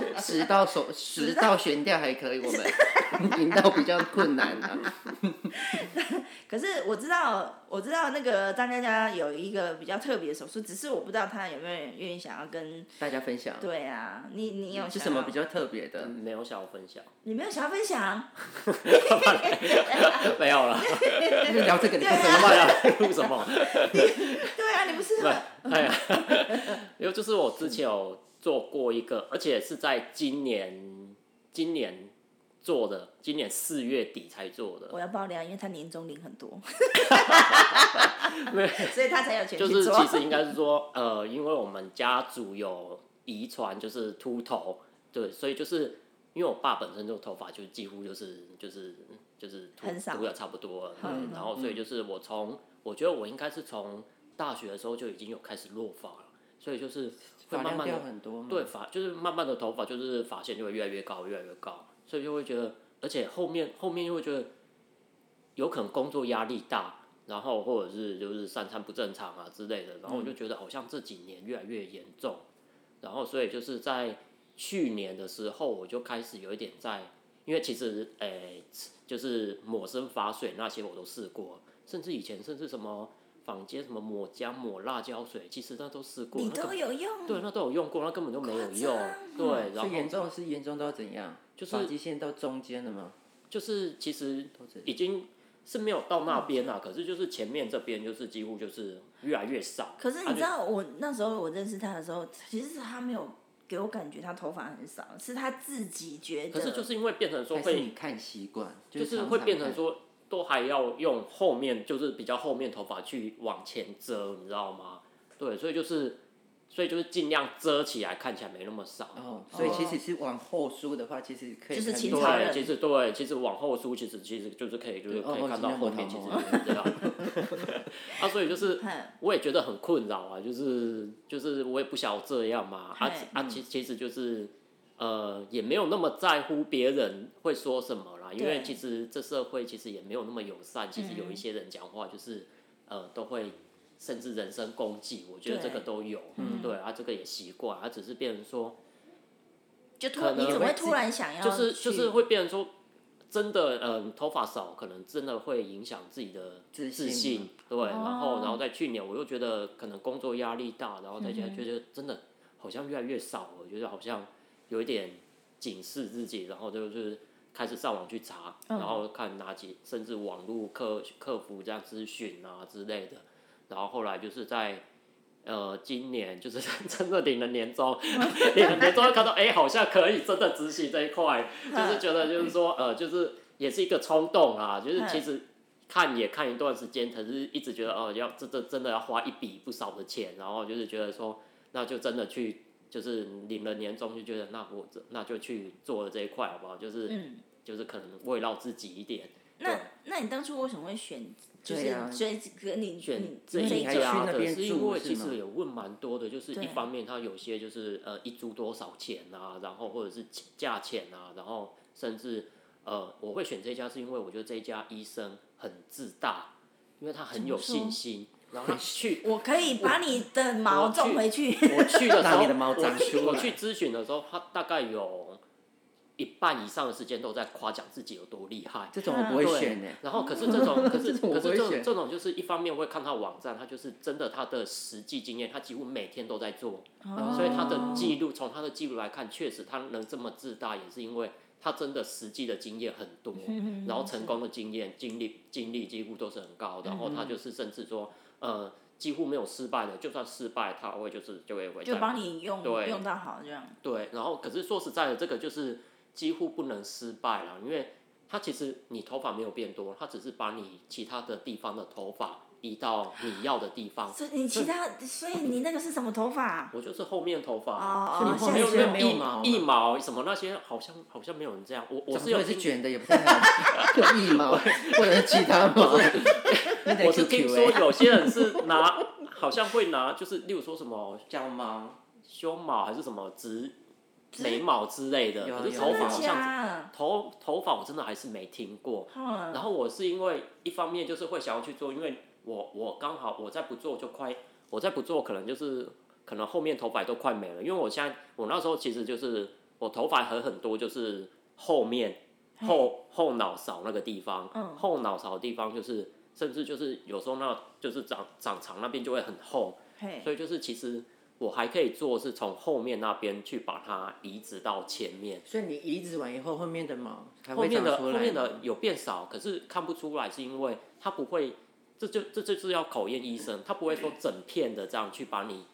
Speaker 1: 们 [LAUGHS] 食道手十道悬吊还可以，我们 [LAUGHS] 引导比较困难啊。[LAUGHS]
Speaker 2: 可是我知道，我知道那个张佳佳有一个比较特别的手术，只是我不知道她有没有人愿意想要跟。
Speaker 1: 大家分享
Speaker 2: 对啊，你你有
Speaker 1: 是什么比较特别的？
Speaker 3: 没有想要分享，
Speaker 2: 你没有想要分享？
Speaker 3: 没有了，
Speaker 1: 就聊这个，你干什么
Speaker 3: 不然录什么？
Speaker 2: 对啊，你不是
Speaker 3: 对，哎呀，因为就是我之前有做过一个，而且是在今年今年做的，今年四月底才做的，
Speaker 2: 我要爆料，因为他年终领很多，[LAUGHS] 所以他才有钱。
Speaker 3: 就是其实应该是说，呃，因为我们家族有遗传，就是秃头，对，所以就是因为我爸本身就头发就几乎就是就是就是秃
Speaker 2: 很少。
Speaker 3: 秃的差不多了，对
Speaker 2: 嗯，
Speaker 3: 然后所以就是我从我觉得我应该是从大学的时候就已经有开始落发了，所以就是会慢慢的
Speaker 1: 很多吗？
Speaker 3: 对发就是慢慢的头发就是发线就会越来越高，越来越高，所以就会觉得，而且后面后面又会觉得有可能工作压力大，然后或者是就是三餐不正常啊之类的，然后我就觉得好像这几年越来越严重，然后所以就是在去年的时候我就开始有一点在，因为其实诶、就是抹身发水那些我都试过，甚至以前甚至什么坊间什么抹姜抹辣椒水，其实那都试过，
Speaker 2: 你都有用。
Speaker 3: 对，那都有用过，那根本就没有用。对，然后
Speaker 1: 最严重是严重到怎样？
Speaker 3: 就是
Speaker 1: 发际线到中间了吗？
Speaker 3: 就是其实已经是没有到那边啦，可是就是前面这边就是几乎就是越来越少。
Speaker 2: 可是你知道，我那时候我认识他的时候，其实是他没有给我感觉他头发很少，是他自己觉得。
Speaker 3: 可是就是因为变成说会
Speaker 1: 你看习惯？
Speaker 3: 就是会变成说都还要用后面就是比较后面头发去往前遮，你知道吗？对，所以就是所以就是尽量遮起来，看起来没那么少。
Speaker 1: 哦，所以其实是往后梳的话，其实可以
Speaker 2: 就是
Speaker 1: 看到
Speaker 2: 清朝人
Speaker 3: 对，其实对，其实往后梳，其实其实就是可以，就是
Speaker 1: 哦
Speaker 3: 可以看到后面，其实就是这样。[LAUGHS] 啊，所以就是 [LAUGHS]
Speaker 2: 嗯
Speaker 3: 我也觉得很困扰啊，就是就是我也不想要这样嘛，啊
Speaker 2: 嘿
Speaker 3: 啊，其其实就是呃也没有那么在乎别人会说什么啦，因为其实这社会其实也没有那么友善，其实有
Speaker 2: 嗯
Speaker 3: 一些人讲话就是呃都会甚至人身攻击，我觉得这个都有，
Speaker 2: 嗯
Speaker 3: 对啊，这个也习惯，啊，只是变成说。
Speaker 2: 就突你怎么会突然想要
Speaker 3: 就是就是会变成说，真的，嗯，头发少可能真的会影响自己的
Speaker 1: 自信
Speaker 3: 对。然后，
Speaker 2: 哦
Speaker 3: 然后在去年我又觉得可能工作压力大，然后再加
Speaker 2: 嗯
Speaker 3: 上觉得真的好像越来越少，我觉得好像有一点警示自己，然后就是开始上网去查，
Speaker 2: 嗯。
Speaker 3: 然后看哪几甚至网络客客服这样咨询啊之类的，然后后来就是在。呃，今年 [LAUGHS] 就是真的领了年终，领了年终看到，哎、好像可以真的执行这一块，就是觉得就是说，呃，就是也是一个冲动啊，就是其实看也看一段时间，可是一直觉得哦、要这这真的要花一笔不少的钱，然后就是觉得说，那就真的去，就是领了年终就觉得那我这那就去做了这一块好不好？就是、
Speaker 2: 嗯，
Speaker 3: 就是可能围绕自己一点，
Speaker 2: 那那你当初为什么会选？就是
Speaker 1: 对啊
Speaker 2: 追跟你
Speaker 3: 选这一家的，是因为其实有问蛮多的，就是一方面他有些就是呃一租多少钱啊，然后或者是价钱啊，然后甚至呃我会选这家是因为我觉得这家医生很自大，因为他很有信心，然后他去 [LAUGHS]
Speaker 2: 我可以把你的毛种回去。
Speaker 3: 我去的时候，
Speaker 1: 让你的毛长
Speaker 3: 我去我去咨询的时候，他大概有一半以上的时间都在夸奖自己有多厉害。
Speaker 1: 这种我不会选呢。
Speaker 3: 然后可是这种，[LAUGHS] 可是
Speaker 1: 这种我
Speaker 3: 可是这这种就是一方面会看他网站，他就是真的他的实际经验，他几乎每天都在做，
Speaker 2: 哦
Speaker 3: 所以他的记录从他的记录来看，确实他能这么自大，也是因为他真的实际的经验很多，[LAUGHS] 然后成功的经验经历经历几乎都是很高，然后他就是甚至说呃几乎没有失败的，就算失败他会就是就会会
Speaker 2: 就帮你用
Speaker 3: 对
Speaker 2: 用到好这样。
Speaker 3: 对，然后可是说实在的，这个就是几乎不能失败了，因为它其实你头发没有变多，它只是把你其他的地方的头发移到你要的地方。
Speaker 2: 所以你其他，所以你那个是什么头发？
Speaker 3: 我就是后面头发，
Speaker 2: 哦哦，
Speaker 1: 面
Speaker 3: 没有没有
Speaker 1: 一毛
Speaker 3: 一一毛什么那些，好像好像没有人这样。我我
Speaker 1: 我
Speaker 3: 是有听
Speaker 1: 是卷的也不太好，[LAUGHS] 有一毛 [LAUGHS] 或者是其他毛。
Speaker 3: 我是听说
Speaker 1: 欸
Speaker 3: 有些人是拿，好像会拿，就是例如说什么
Speaker 1: 脚毛，
Speaker 3: 胸毛还是什么植眉毛之类的，可是头发好像？头头发我真的还是没听过。
Speaker 2: 嗯，
Speaker 3: 然后我是因为一方面就是会想要去做，因为我我刚好我再不做就快，我再不做可能就是可能后面头发都快没了，因为我现在我那时候其实就是我头发还很多，就是后面后后脑勺那个地方，
Speaker 2: 嗯。
Speaker 3: 后脑勺的地方就是甚至就是有时候那就是长长长那边就会很厚，
Speaker 2: 嘿，
Speaker 3: 所以就是其实我还可以做是从后面那边去把它移植到前面。
Speaker 1: 所以你移植完以后，后面的毛
Speaker 3: 后
Speaker 1: 会
Speaker 3: 面的后面的有变少，可是看不出来，是因为它不会，这就这就是要考验医生，他不会说整片的这样去把你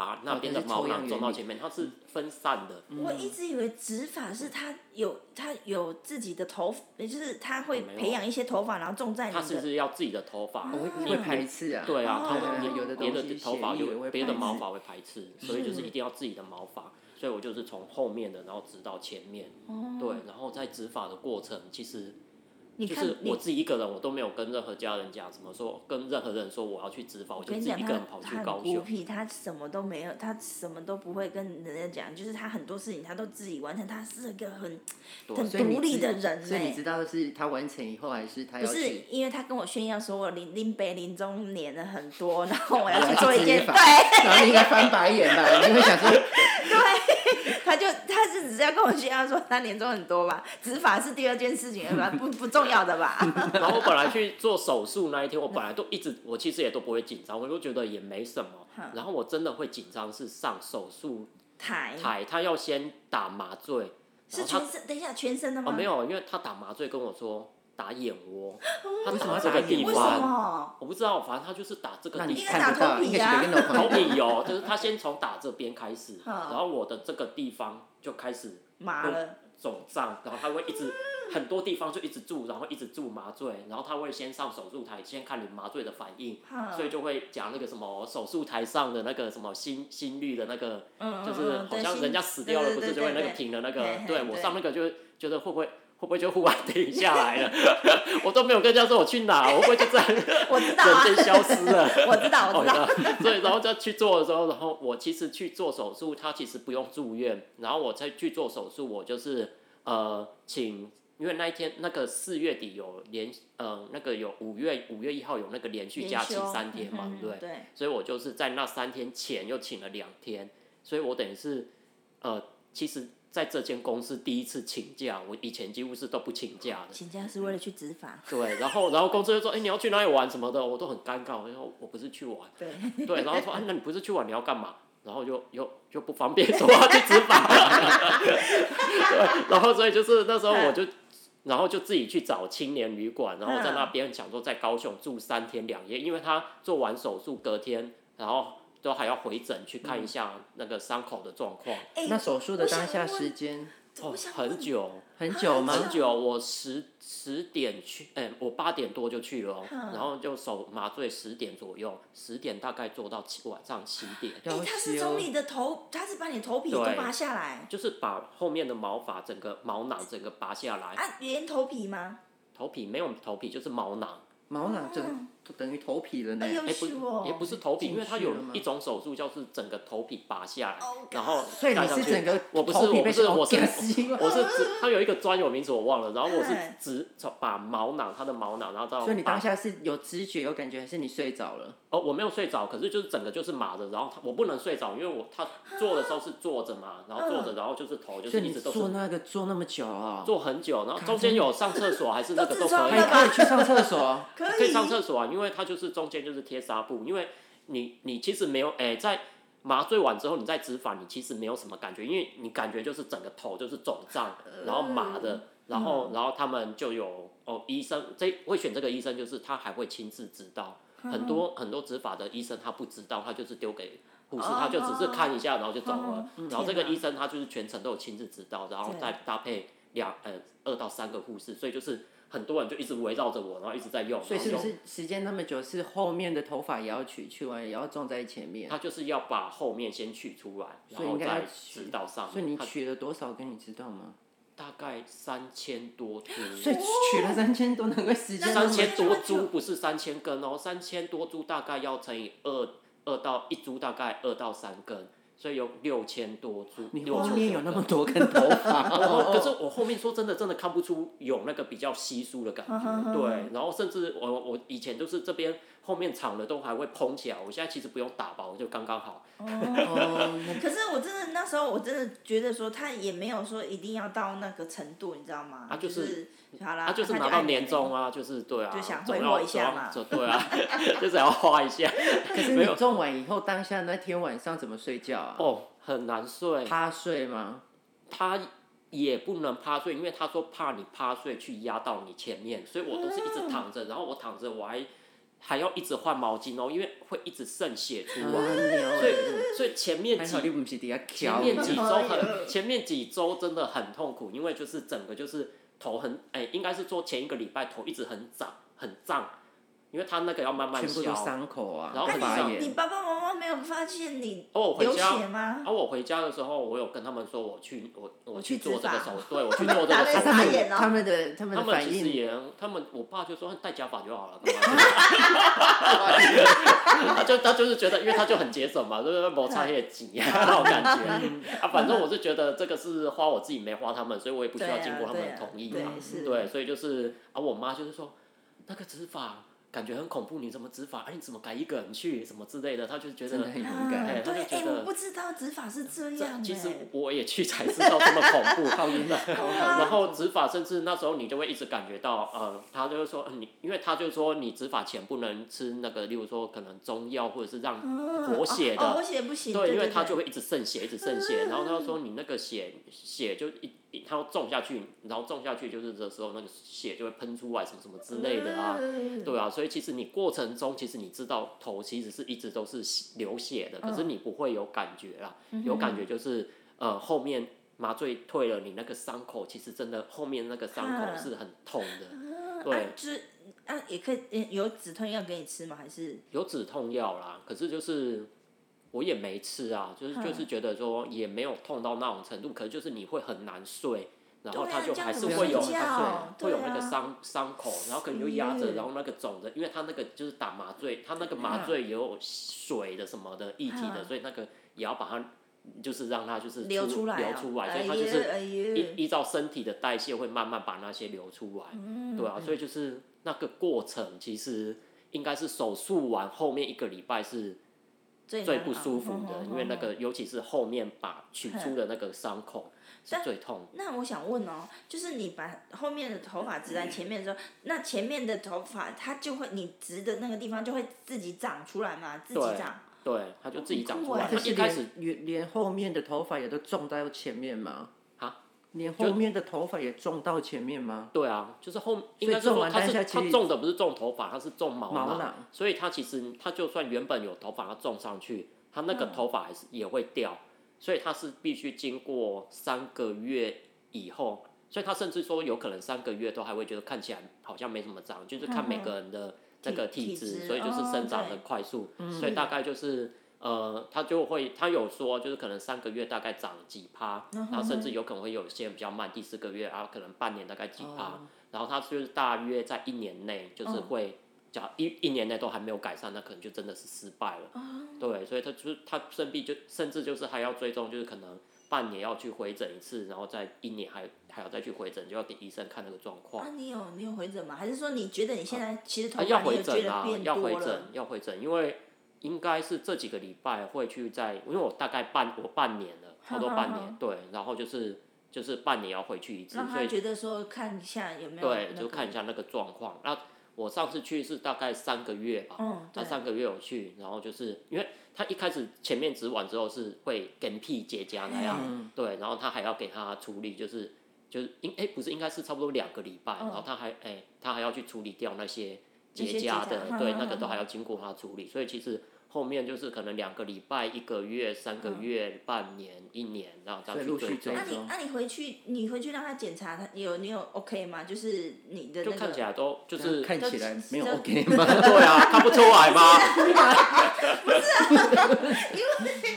Speaker 3: 把那边的毛囊
Speaker 1: 抽样原理
Speaker 3: 种到前面，它是分散的。
Speaker 2: 我一直以为植发是它有它有自己的头，也就是它会培养一些头发，然后种在你
Speaker 3: 它是不。是要自己的头发？
Speaker 1: 我会会排斥啊。
Speaker 3: 对啊，
Speaker 2: 哦
Speaker 3: 它
Speaker 1: 有有的
Speaker 3: 别的头发有别的毛发会排斥，所以就是一定要自己的毛发。所以我就是从后面的，然后直到前面，对，然后在植发的过程，其实
Speaker 2: 你看
Speaker 3: 就是我，自己一个人，我都没有跟任何家人讲什么说，跟任何人说我要去执法，我就自己一个人跑去
Speaker 2: 他
Speaker 3: 高雄。
Speaker 2: 很孤僻，他什么都没有，他什么都不会跟人家讲，就是他很多事情他都自己完成，他是一个很很独立的人呢。
Speaker 1: 所以你知道是他完成以后，还是他
Speaker 2: 不是？因为他跟我炫耀说我临临北临终年了很多，然后我要 [LAUGHS] 去做一件对。
Speaker 1: 然后你应该翻白眼吧？你会想说，[LAUGHS]
Speaker 2: 他就他是只是要跟我炫耀说他年终很多吧，执法是第二件事情，不不重要的吧？[LAUGHS]
Speaker 3: 然后我本来去做手术那一天，我本来都一直，我其实也都不会紧张，我就觉得也没什么。然后我真的会紧张是上手术
Speaker 2: 台
Speaker 3: 台，他要先打麻醉，
Speaker 2: 是全身，等一下全身的吗？
Speaker 3: 哦没有，因为他打麻醉跟我说打眼窝，他打这个地
Speaker 1: 打眼
Speaker 2: 为什
Speaker 3: 方，
Speaker 2: 么？
Speaker 3: 我不知道，反正他就是打这个地方。
Speaker 2: 应该打
Speaker 1: 看不到，
Speaker 2: 头皮啊。
Speaker 1: 应该是别跟
Speaker 3: 头皮有，就是他先从打这边开始，
Speaker 2: 嗯。
Speaker 3: 然后我的这个地方就开始
Speaker 2: 麻了，
Speaker 3: 肿胀，然后他会一直很多地方就一直注，然后一直注麻醉，然后他会先上手术台，先看你麻醉的反应，
Speaker 2: 嗯。
Speaker 3: 所以就会讲那个什么手术台上的那个什么心心率的那个，
Speaker 2: 嗯
Speaker 3: 就是好像人家死掉了，不是就会那个停的那个，对我上那个就会觉得会不会会不会就忽然停下来了，[LAUGHS] 我都没有跟人家说我去哪，我会不会就这样 [LAUGHS]
Speaker 2: 我知道啊。
Speaker 3: 人间消失了。
Speaker 2: 我知道我知道，[LAUGHS]
Speaker 3: 哦所以然后就去做的时候，然后我其实去做手术，他其实不用住院，然后我再去做手术，我就是呃请，因为那一天那个四月底有连呃那个有五月五月一号有那个连续假期三天嘛，
Speaker 2: 嗯
Speaker 3: 对不？对，所以我就是在那三天前又请了两天，所以我等于是呃其实在这间公司第一次请假，我以前几乎是都不请假的。
Speaker 2: 请假是为了去执法，
Speaker 3: 对，然后然后公司就说，哎、你要去哪里玩什么的，我都很尴尬，我就说我不是去玩，[LAUGHS]
Speaker 2: 对，
Speaker 3: 对，然后说，啊，那你不是去玩，你要干嘛？然后就又又不方便说去执法，对，然后所以就是那时候我就，然后就自己去找青年旅馆，然后在那边想说在高雄住三天两夜，因为他做完手术隔天，然后都还要回诊去看一下那个伤口的状况，
Speaker 2: 哎
Speaker 1: 那手术的当下时间
Speaker 3: 哦
Speaker 2: 我想，问
Speaker 3: 很久。
Speaker 1: 很久吗？
Speaker 3: 很久，我十十点去，哎、我八点多就去了哦、
Speaker 2: 嗯
Speaker 3: 然后就手麻醉十点左右，十点大概做到七晚上七点，
Speaker 2: 哎，
Speaker 1: 要
Speaker 2: 他是
Speaker 1: 修
Speaker 2: 从你的头，他是把你的头皮都
Speaker 3: 对
Speaker 2: 拔下来，
Speaker 3: 就是把后面的毛发整个毛囊整个拔下来，
Speaker 2: 啊，连头皮吗？
Speaker 3: 头皮没有头皮就是毛囊，
Speaker 1: 毛囊整等于头皮了呢。
Speaker 2: 哎
Speaker 3: 不也不是头皮，因为它有一种手术叫是整个头皮拔下来，
Speaker 2: 哦
Speaker 3: 然后
Speaker 1: 所以你
Speaker 3: 盖上去。
Speaker 1: 是整个
Speaker 3: 我不是我不是我是我是只它有一个专有名词我忘了，然后我是
Speaker 2: 哎。
Speaker 3: 只从把毛囊它的毛囊，然后到
Speaker 1: 所以你当下是有知觉、有感觉，还是你睡着了？
Speaker 3: 哦我没有睡着，可是就是整个就是麻的，然后它我不能睡着，因为我他做的时候是坐着嘛，然后坐着，然后就是头就是一直都是
Speaker 1: 做那个坐那么久啊、
Speaker 3: 坐很久，然后中间有上厕所还是那个
Speaker 2: 都
Speaker 3: 都可以
Speaker 1: 可以去上厕所。[LAUGHS]
Speaker 2: 可以。
Speaker 3: 可以上厕所啊，因为它就是中间就是贴纱布，因为你你其实没有哎、在麻醉完之后你再植发，你其实没有什么感觉，因为你感觉就是整个头就是肿胀，然后麻的，然后然后他们就有哦医生这会选这个医生就是他还会亲自指导，很多很多执法的医生他不知道，他就是丢给。护士他就只是看一下，然后就走了。然后这个医生他就是全程都有亲自指导，然后再搭配两呃二到三个护士，所以就是很多人就一直围绕着我，然后一直在用。
Speaker 1: 所以是不是时间那么久，是后面的头发也要取，取完也要种在前面？
Speaker 3: 他就是要把后面先取出来，然后再
Speaker 1: 取
Speaker 3: 直到上面。
Speaker 1: 所以你取了多少？根你知道吗？
Speaker 3: 大概三千多株，
Speaker 1: 所以取了三千多，难怪时间
Speaker 3: 三千多株不是三千根哦，三千多株大概要乘以二，二到一株大概二到三根，所以有六千多株。
Speaker 1: 你
Speaker 3: 六千
Speaker 1: 后面有那么多 [LAUGHS] 根头发，
Speaker 3: 可是我后面说真的，真的看不出有那个比较稀疏的感觉，对。然后甚至我我以前都是这边后面长的都还会蓬起来，我现在其实不用打薄就刚刚好。
Speaker 1: 哦，[LAUGHS]
Speaker 2: 可是我真的那时候我真的觉得说他也没有说一定要到那个程度，你知道吗？
Speaker 3: 啊就
Speaker 2: 就是好啦，
Speaker 3: 他就是
Speaker 2: 他
Speaker 3: 拿到
Speaker 2: 爱
Speaker 3: 年终啊，就是对啊，
Speaker 2: 就想
Speaker 3: 总要
Speaker 2: 挥霍一下嘛
Speaker 3: 对啊，[LAUGHS] 就是要花一下。[LAUGHS]
Speaker 1: 可是
Speaker 3: 没有
Speaker 1: 你种完以后，当下那天晚上怎么睡觉啊？
Speaker 3: 哦，很难睡。
Speaker 1: 趴睡吗？
Speaker 3: 他也不能趴睡，因为他说怕你趴睡去压到你前面，所以我都是一直躺着，然后我躺着我还还要一直换毛巾哦，因为会一直渗血出所以所以前面几周很前面几周真的很痛苦，因为就是整个就是头很哎、应该是说前一个礼拜头一直很胀很胀，因为他那个要慢慢
Speaker 1: 全部都
Speaker 3: 消。
Speaker 1: 伤口啊，
Speaker 3: 然后很
Speaker 1: 发
Speaker 3: 像
Speaker 1: 炎。
Speaker 2: 你爸爸妈妈没有发现你
Speaker 3: 哦，我回
Speaker 2: 流
Speaker 3: 家
Speaker 2: 血吗？
Speaker 3: 啊，我回家的时候，我有跟他们说我去我我
Speaker 2: 我去
Speaker 3: 去做这个手，对我去做这个手
Speaker 2: 打了
Speaker 1: 啊他们他们的他们
Speaker 3: 他们
Speaker 1: 的反应，
Speaker 3: 其实也，他们我爸就说戴假发就好了，[LAUGHS] [LAUGHS] 他就他就是觉得，因为他就很节省嘛，就是摩擦也挤那种感觉啊。反正我是觉得这个是花我自己没花他们，所以我也不需要经过他们的同意嘛。
Speaker 2: 对啊对
Speaker 3: 所以就是啊，我妈就是说那个植发感觉很恐怖，你怎么执法？哎，你怎么敢一个人去什么之类的？他就觉得
Speaker 1: 很勇
Speaker 2: 啊
Speaker 1: 敢。
Speaker 3: 哎他就
Speaker 2: 对，哎，
Speaker 3: 觉得
Speaker 2: 我不知道执法是这
Speaker 3: 这
Speaker 2: 样
Speaker 3: 其实
Speaker 2: 哎
Speaker 3: 我也去才知道这么恐怖，[LAUGHS]
Speaker 1: 好晕的。
Speaker 3: 然后执法，甚至那时候你就会一直感觉到，呃，他就是说，呃你因为他就说你执法前不能吃那个，例如说可能中药或者是让活血的，
Speaker 2: 哦，活血不行，
Speaker 3: 对，因为他就会一直渗血，一直渗血，然后他就说你那个血血就一一他要种下去，然后种下去就是这时候那个血就会喷出来什么什么之类的啊，
Speaker 2: 嗯
Speaker 3: 对啊，所以其实你过程中其实你知道头其实是一直都是流血的，可是你不会有感觉啦，有感觉就是呃后面麻醉退了，你那个伤口其实真的后面那个伤口是很痛的，对。
Speaker 2: 啊，就是啊，也可以呃有止痛药给你吃吗？还是？
Speaker 3: 有止痛药啦，可是就是我也没吃啊，就是
Speaker 2: 嗯
Speaker 3: 就是觉得说也没有痛到那种程度，可是就是你会很难睡，然后
Speaker 2: 对啊
Speaker 3: 它就还是会有会有那个伤伤口，然后可能就压着，然后那个肿的，因为它那个就是打麻醉，它那个麻醉也有水的什么的液体的，
Speaker 2: 嗯。
Speaker 3: 所以那个也要把它就是让它就是
Speaker 2: 流
Speaker 3: 出
Speaker 2: 出来哦
Speaker 3: 流出来，所
Speaker 2: 哎
Speaker 3: 以它就是依依照身体的代谢会慢慢把那些流出来，
Speaker 2: 嗯
Speaker 3: 对啊，所以就是那个过程其实应该是手术完后面一个礼拜是
Speaker 2: 最
Speaker 3: 最不舒服
Speaker 2: 嗯
Speaker 3: 的，
Speaker 2: 嗯
Speaker 3: 因为那
Speaker 2: 嗯
Speaker 3: 个尤其是后面把取出的那个伤口是最痛。
Speaker 2: 那我想问哦，就是你把后面的头发植在前面的时候，那前面的头发它就会你植的那个地方就会自己长出来嘛？自己长？
Speaker 3: 对，它就自己长出来。它一开始
Speaker 1: 连连连后面的头发也都种在前面吗？
Speaker 3: 啊？
Speaker 1: 连后面的头发也种到前面吗？
Speaker 3: 对啊，就是后应该
Speaker 1: 种完
Speaker 3: 是它
Speaker 1: 当下其实
Speaker 3: 种的不是种头发，他是种毛囊，
Speaker 1: 毛囊
Speaker 3: 所以他其实他就算原本有头发，他种上去，他那个
Speaker 2: 嗯
Speaker 3: 头发还是也会掉，所以他是必须经过三个月以后，所以他甚至说有可能三个月都还会觉得看起来好像没什么长，就是看每个人的那个体质，所以就是生长的快速，所以大概就是。呃，他就会，他有说，就是可能三个月大概长几趴，然后甚至有可能会有些比较慢，第四个月啊，可能半年大概几趴，
Speaker 1: 哦
Speaker 3: 然后他就是大约在一年内就是会假一一年内都还没有改善，那可能就真的是失败了。
Speaker 2: 哦
Speaker 3: 对，所以他就是他生病就甚至就是还要追踪，就是可能半年要去回诊一次，然后再一年还还要再去回诊，就要给医生看那个状况。
Speaker 2: 啊，你有你有回诊吗？还是说你觉得你现在其实头
Speaker 3: 啊，要回诊啊，要回诊？，要回诊，因为应该是这几个礼拜会去在，因为我大概半我半年了，差不多半年，[LAUGHS] 对，然后就是就是半年要回去一次，所以
Speaker 2: 觉得说看一下有没有
Speaker 3: 对，就看一下那个状况。那我上次去是大概三个月吧，
Speaker 2: 嗯，对，
Speaker 3: 他三个月我去，然后就是因为他一开始前面植完之后是会跟屁结痂那样，
Speaker 1: 嗯
Speaker 3: 对，然后他还要给他处理，就是就是应哎、不是应该是差不多两个礼拜，
Speaker 2: 嗯
Speaker 3: 然后他还哎、他还要去处理掉那些结痂的，对，那个都还要经过他处理，所以其实后面就是可能两个礼拜、一个月、三个月、半年、一年，然后这样去追踪
Speaker 1: 追。
Speaker 2: 那你那你回去你回去让他检查，他有你有 OK 吗？就是你的
Speaker 3: 就
Speaker 2: 那个
Speaker 3: 看起来都就是
Speaker 1: 看起来没有 OK [LAUGHS] 吗？
Speaker 3: 对啊，看不出来吗？[LAUGHS] 不是啊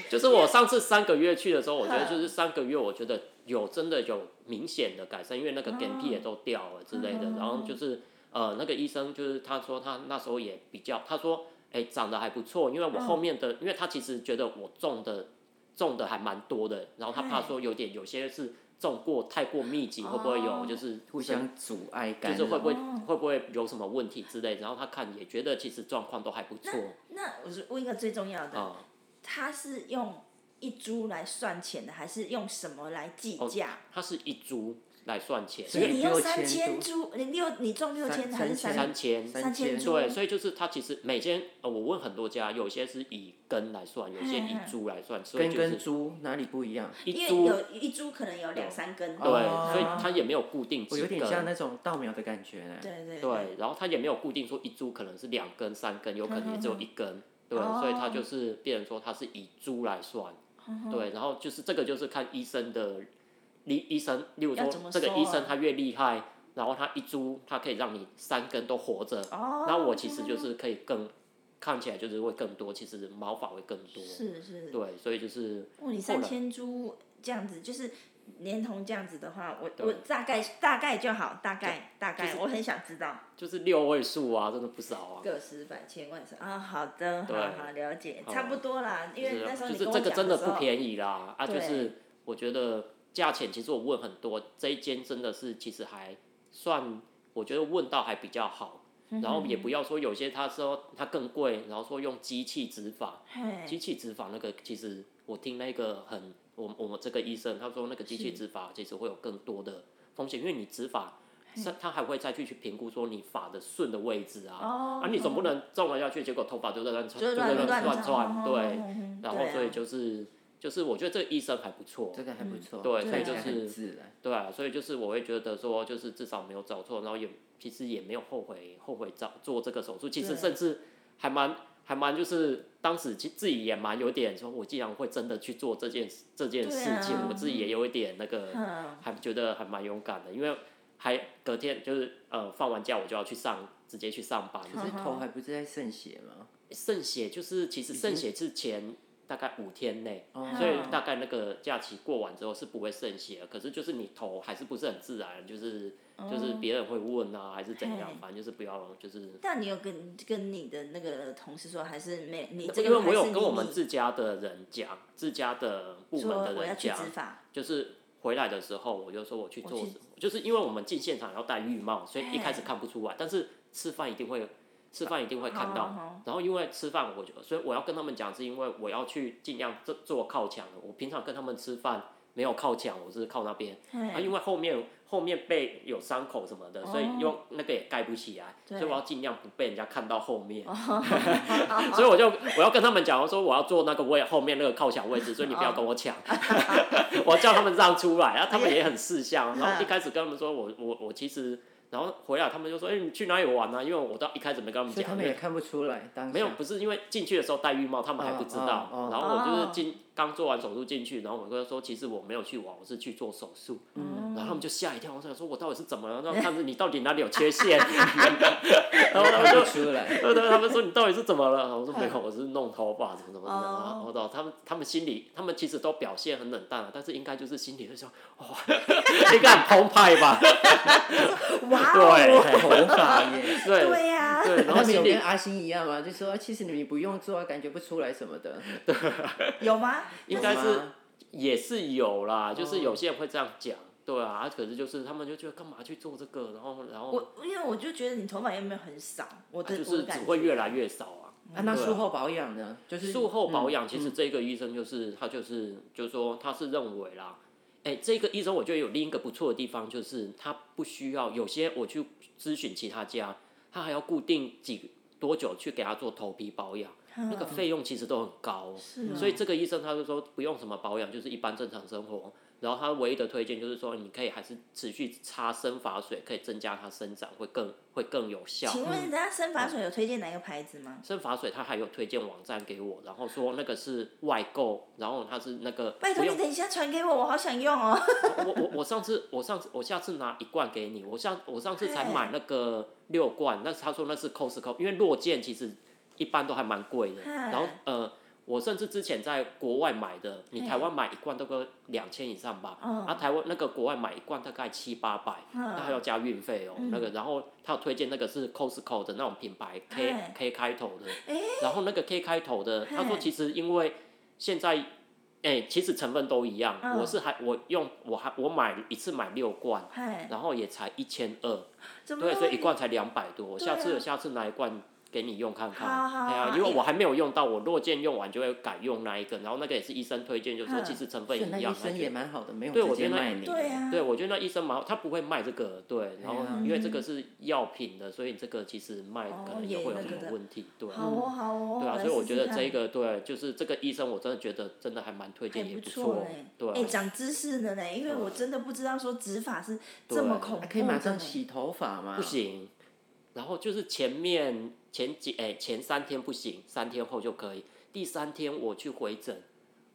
Speaker 3: [LAUGHS] 就是我上次三个月去的时候，我觉得就是三个月，我觉得有真的有明显的改善，因为那个眼皮也都掉了之类的。然后就是呃，那个医生就是他说他那时候也比较，他说哎、长得还不错，因为我后面的，因为他其实觉得我种的种的还蛮多的，然后他怕说有点有些是种过太过密集，会不会有就是
Speaker 1: 互相阻碍感。
Speaker 3: 就是会不会会不会有什么问题之类，然后他看也觉得其实状况都还不错
Speaker 2: 那我是问一个最重要的，
Speaker 3: 啊、
Speaker 2: 他是用一株来算钱的，还是用什么来计
Speaker 3: 哦
Speaker 2: 价？
Speaker 3: 它是一株来算钱，
Speaker 2: 所以你用三
Speaker 1: 千
Speaker 2: 千株，你六你种六千
Speaker 1: 三
Speaker 2: 还是
Speaker 1: 三
Speaker 3: 三千。
Speaker 2: 三千株？
Speaker 3: 对，所以就是它其实每间呃，我问很多家，有些是以根来算，有些以株来算，所以
Speaker 1: 根跟
Speaker 3: 就是
Speaker 1: 猪哪里不一样？
Speaker 3: 一株
Speaker 2: 因为有一株可能有两三根。
Speaker 3: 对，
Speaker 1: 哦
Speaker 3: 所以它也没有固定几
Speaker 1: 我有点像。那种稻苗的感觉呢。
Speaker 2: 对对
Speaker 3: 对，然后它也没有固定说一株可能是两根、三根，有可能也只有一根。对，
Speaker 2: 哦
Speaker 3: 所以它就是变成说它是以株来算。对，然后就是这个就是看医生的，医医生，例如说这个医生他越厉害，然后他一株他可以让你三根都活着，
Speaker 2: 哦。
Speaker 3: 那我其实就是可以更看起来就是会更多，其实毛发会更多。
Speaker 2: 是是。
Speaker 3: 对，所以就是
Speaker 2: 哦，你三千株这样子，就是连同这样子的话，我我大概大概就好，大概大概，
Speaker 3: 就是
Speaker 2: 我很想知道。
Speaker 3: 就是六位数啊，真的不少啊。
Speaker 2: 个十百千万十啊，好的，好好了解，差不多啦。因为那时候
Speaker 3: 就是
Speaker 2: 你跟我
Speaker 3: 这个真的不便宜啦啊！就是我觉得价钱，其实我问很多，这一间真的是其实还算，我觉得问到还比较好。
Speaker 2: 嗯
Speaker 3: 然后也不要说有些他说他更贵，然后说用机器植发，
Speaker 2: 嘿。
Speaker 3: 机器植发那个其实我听那个很，我我们这个医生他说那个机器植发其实会有更多的风险，因为你植发，是他还会再去去评估说你发的顺的位置啊，
Speaker 2: 哦，
Speaker 3: 啊你总不能种了下去，结果头发就在乱窜，
Speaker 2: 就乱乱
Speaker 3: 乱窜，对，然后所以就是就是我觉得这个医生还不错，
Speaker 1: 这个还不错，
Speaker 3: 对
Speaker 2: 所以
Speaker 3: 就是。对啊，所以就是我会觉得说，就是至少没有找错，然后也其实也没有后悔后悔找做这个手术，其实甚至还蛮还蛮就是当时其自己也蛮有点说，我既然会真的去做这件事这件事情，
Speaker 2: 啊
Speaker 3: 我自己也有一点那个
Speaker 2: 嗯，
Speaker 3: 还觉得还蛮勇敢的，因为还隔天就是呃放完假我就要去上直接去上班，
Speaker 1: 可是头还不是在渗血吗？
Speaker 3: 渗血就是其实渗血之前大概五天内。
Speaker 1: 哦
Speaker 3: 所以大概那个假期过完之后是不会渗血的，可是就是你头还是不是很自然，就是就是别人会问啊，还是怎样，反正就是不要就是。
Speaker 2: 但你有跟跟你的那个同事说，还是没你这个因为
Speaker 3: 我有跟我们自家的人讲，自家的部门的人讲，就是回来的时候我就说我去做就是因为我们进现场要戴浴帽，所以一开始看不出来，但是吃饭一定会吃饭一定会看到。
Speaker 2: 好好好
Speaker 3: 然后因为吃饭，我就所以我要跟他们讲，是因为我要去尽量做做靠墙的。我平常跟他们吃饭没有靠墙，我是靠那边。啊，因为后面后面背有伤口什么的，所以
Speaker 2: 哦
Speaker 3: 用那个也盖不起来，所以我要尽量不被人家看到后面。
Speaker 2: 哦 [LAUGHS]
Speaker 3: 所以我就我要跟他们讲，我说我要坐那个位后面那个靠墙位置，所以你不要跟我抢。[LAUGHS] 我叫他们让出来，然后他们也很识相。然后一开始跟他们说我我我其实，然后回来他们就说，哎、你去哪里玩呢、因为我到一开始没跟他们讲，因为
Speaker 1: 所以他们也看不出来，
Speaker 3: 没有，不是因为进去的时候戴浴帽，他们还不知道。
Speaker 1: 哦哦。
Speaker 3: 然后我就是进刚做完手术进去，然后我跟他说，其实我没有去玩，我是去做手术。然后他们就吓一跳，我想说我到底是怎么了？然后看着你到底哪里有缺陷？然后他们就
Speaker 1: 出来，
Speaker 3: 对对，他们说你到底是怎么了？我说没有，我是弄头发，怎么怎么怎么。我道他们他们心里，他们其实都表现很冷淡了，但是应该就是心里就说，哇，[LAUGHS] 应该很澎湃吧？
Speaker 2: 哇，
Speaker 3: 对，
Speaker 1: 头发耶，
Speaker 3: 对
Speaker 2: 对呀，
Speaker 3: 对，然后
Speaker 1: 他们有
Speaker 3: 心里
Speaker 1: 跟阿星一样吗？就说其实你不用做，感觉不出来什么的。
Speaker 2: 有吗？
Speaker 3: 应该是也是有啦，就是有些人会这样讲，对啊，啊可是就是他们就觉得干嘛去做这个，然后然后
Speaker 2: 我因为我就觉得你头发又没有很少，我的
Speaker 3: 就是只会越来越少啊。
Speaker 1: 啊，那术后保养呢？就是
Speaker 3: 术后保
Speaker 1: 嗯。
Speaker 3: 养，其实这个医生就是他就是就是说他是认为啦，哎、这个医生我觉得有另一个不错的地方，就是他不需要有些我去咨询其他家，他还要固定几多久去给他做头皮保养，那个费用其实都很高。所以这个医生他就说不用什么保养，就是一般正常生活。然后他唯一的推荐就是说，你可以还是持续擦生发水，可以增加它生长，会更会更有效。
Speaker 2: 请问人家生发水有推荐哪个牌子吗？
Speaker 3: 生发水他还有推荐网站给我，然后说那个是外购，然后他是那个
Speaker 2: 拜托你等一下传给我，我好想用哦。[LAUGHS]
Speaker 3: 我我我上次我上次我下次拿一罐给你，我上我上次才
Speaker 2: 嘿
Speaker 3: 买那个六罐，那他说那是 Costco，因为落件其实一般都还蛮贵的，然后呃我甚至之前在国外买的，你台湾买一罐都个两千以上吧，
Speaker 2: 嗯。
Speaker 3: 啊台湾那个国外买一罐大概七八百，那还要加运费哦，那个然后他有推荐那个是 Costco 的那种品牌 K K 开头的，
Speaker 2: 哎
Speaker 3: 然后那个 K 开头的，他说其实因为现在，哎、其实成分都一样。
Speaker 2: 嗯。
Speaker 3: 我是还我用我还我买一次买六罐，然后也才一千二，对，所以一罐才两百多。
Speaker 2: 啊。
Speaker 3: 下次下次拿一罐给你用看看。
Speaker 2: 好好
Speaker 3: 哎呀
Speaker 2: 好因
Speaker 3: 因为我还没有用到，我落件用完就会改用那一个，然后那个也是医生推荐，就说
Speaker 2: 嗯
Speaker 3: 其实成分一样。
Speaker 1: 医生也蛮好的，没有直
Speaker 3: 对我觉得
Speaker 1: 接卖你。
Speaker 2: 对啊，
Speaker 3: 对，我觉得那医生蛮好，他不会卖这个，对，然后
Speaker 1: 对啊
Speaker 3: 因为这个是药品的，所以这个其实卖
Speaker 2: 哦
Speaker 3: 可能也会有什么问题，对。
Speaker 2: 好哦好哦。
Speaker 3: 对啊，所以我觉得这个对，就是这个医生，我真的觉得真的还蛮推荐，
Speaker 2: 也不
Speaker 3: 也错
Speaker 2: 嘞，，
Speaker 3: 对啊
Speaker 2: 哎，长知识的呢，因为我真的不知道说植发是这么恐怖
Speaker 1: 可以马上洗头发吗？
Speaker 3: 不行。然后就是前面前几哎前三天不行，三天后就可以。第三天我去回诊，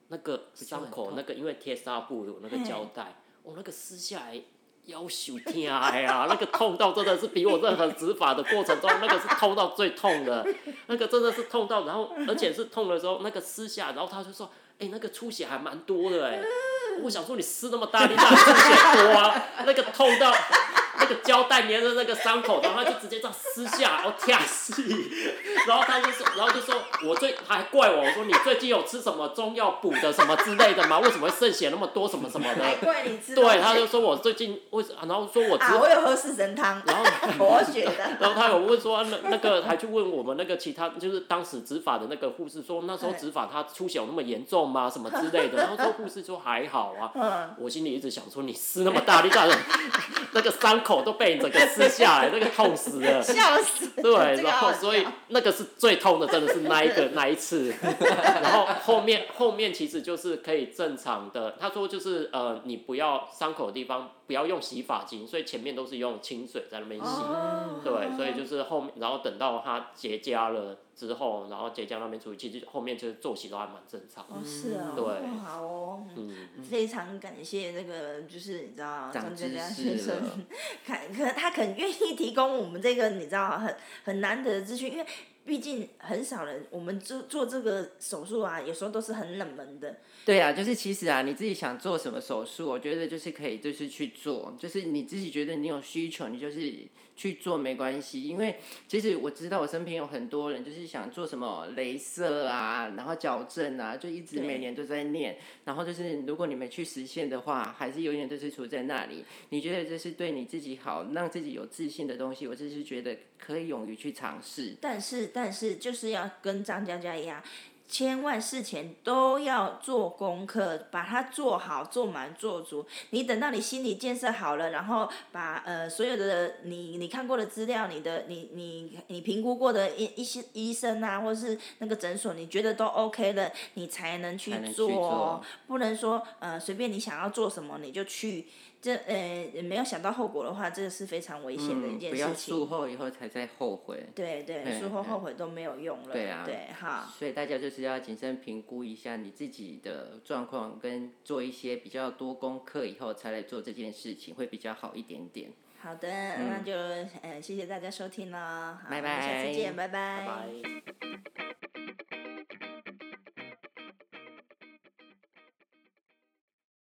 Speaker 3: 那个伤口那个因为贴纱布有那个胶带，我、那个撕下来。腰手疼呀，那个痛到真的是比我任何执法的过程中，那个是痛到最痛的，那个真的是痛到，然后而且是痛的时候，那个撕下，然后他就说，哎、那个出血还蛮多的哎，我想说你撕那么大力，哪出血多啊？那个痛到那个胶带粘着那个伤口，然后他就直接这样撕下，然后跳戏，[LAUGHS] 然后他就说，然后就说我最还怪我，我说你最近有吃什么中药补的什么之类的吗？为什么会渗血那么多什么什么的？
Speaker 2: 怪你知道？
Speaker 3: 对，他就说我最近为什，然后说我只
Speaker 2: 啊，我有喝四神汤，
Speaker 3: 然后
Speaker 2: 活血的。
Speaker 3: 然后他有问说，那那个还去问我们那个其他，就是当时执法的那个护士说，那时候执法他出血有那么严重吗？什么之类的。[LAUGHS] 然后说护士说还好啊。
Speaker 2: 嗯，
Speaker 3: 我心里一直想说，你撕那么大力，但 [LAUGHS] 是那个伤口都被你整个撕下来，那个痛死了。[LAUGHS]
Speaker 2: 笑死。
Speaker 3: 对，然后所以那个是最痛的，真的是那一个那一次。然后后面后面其实就是可以正常的，他说就是呃，你不要伤口的地方不要用洗发精，所以前面都是用清水在那边洗。
Speaker 2: 哦
Speaker 3: 对，所以就是后面，然后等到它结痂了之后，然后浙江那边处理，其实后面就是作息都还蛮正常的。
Speaker 2: 哦，是啊，
Speaker 3: 对
Speaker 2: 哦好哦，
Speaker 3: 嗯，
Speaker 2: 非常感谢那个，就是你知道
Speaker 1: 长
Speaker 2: 张佳佳
Speaker 1: 知识
Speaker 2: 先生
Speaker 1: 了，
Speaker 2: 看可他肯愿意提供我们这个你知道很很难得的资讯，因为毕竟很少人我们做做这个手术啊，有时候都是很冷门的，
Speaker 1: 对啊，就是其实啊，你自己想做什么手术，我觉得就是可以，就是去做，就是你自己觉得你有需求，你就是去做没关系。因为其实我知道我身边有很多人就是想做什么镭射啊，然后矫正啊，就一直每年都在念。然后就是如果你没去实现的话，还是永远都是处在那里。你觉得这是对你自己好，让自己有自信的东西，我就是觉得可以勇于去尝试。
Speaker 2: 但是但是就是要跟张佳佳一样。千万事前都要做功课，把它做好、做满、做足。你等到你心理建设好了，然后把呃所有的你你看过的资料、你的你你你评估过的一一些医生啊，或者是那个诊所，你觉得都 OK 了，你才能去做。不能说呃随便你想要做什么你就去，这呃没有想到后果的话，这个是非常危险的一
Speaker 1: 嗯，不要
Speaker 2: 件事情。
Speaker 1: 术后以后才在后悔。
Speaker 2: 对对，
Speaker 1: 对
Speaker 2: 术后后悔都没有用了。
Speaker 1: 对啊
Speaker 2: 对哈。
Speaker 1: 所以大家就是要谨慎评估一下你自己的状况，跟做一些比较多功课以后才来做这件事情，会比较好一点点。
Speaker 2: 好的，那就呃谢谢大家收听了，好
Speaker 1: 拜
Speaker 2: 我们下次
Speaker 1: 拜
Speaker 2: 见，拜
Speaker 3: 拜拜。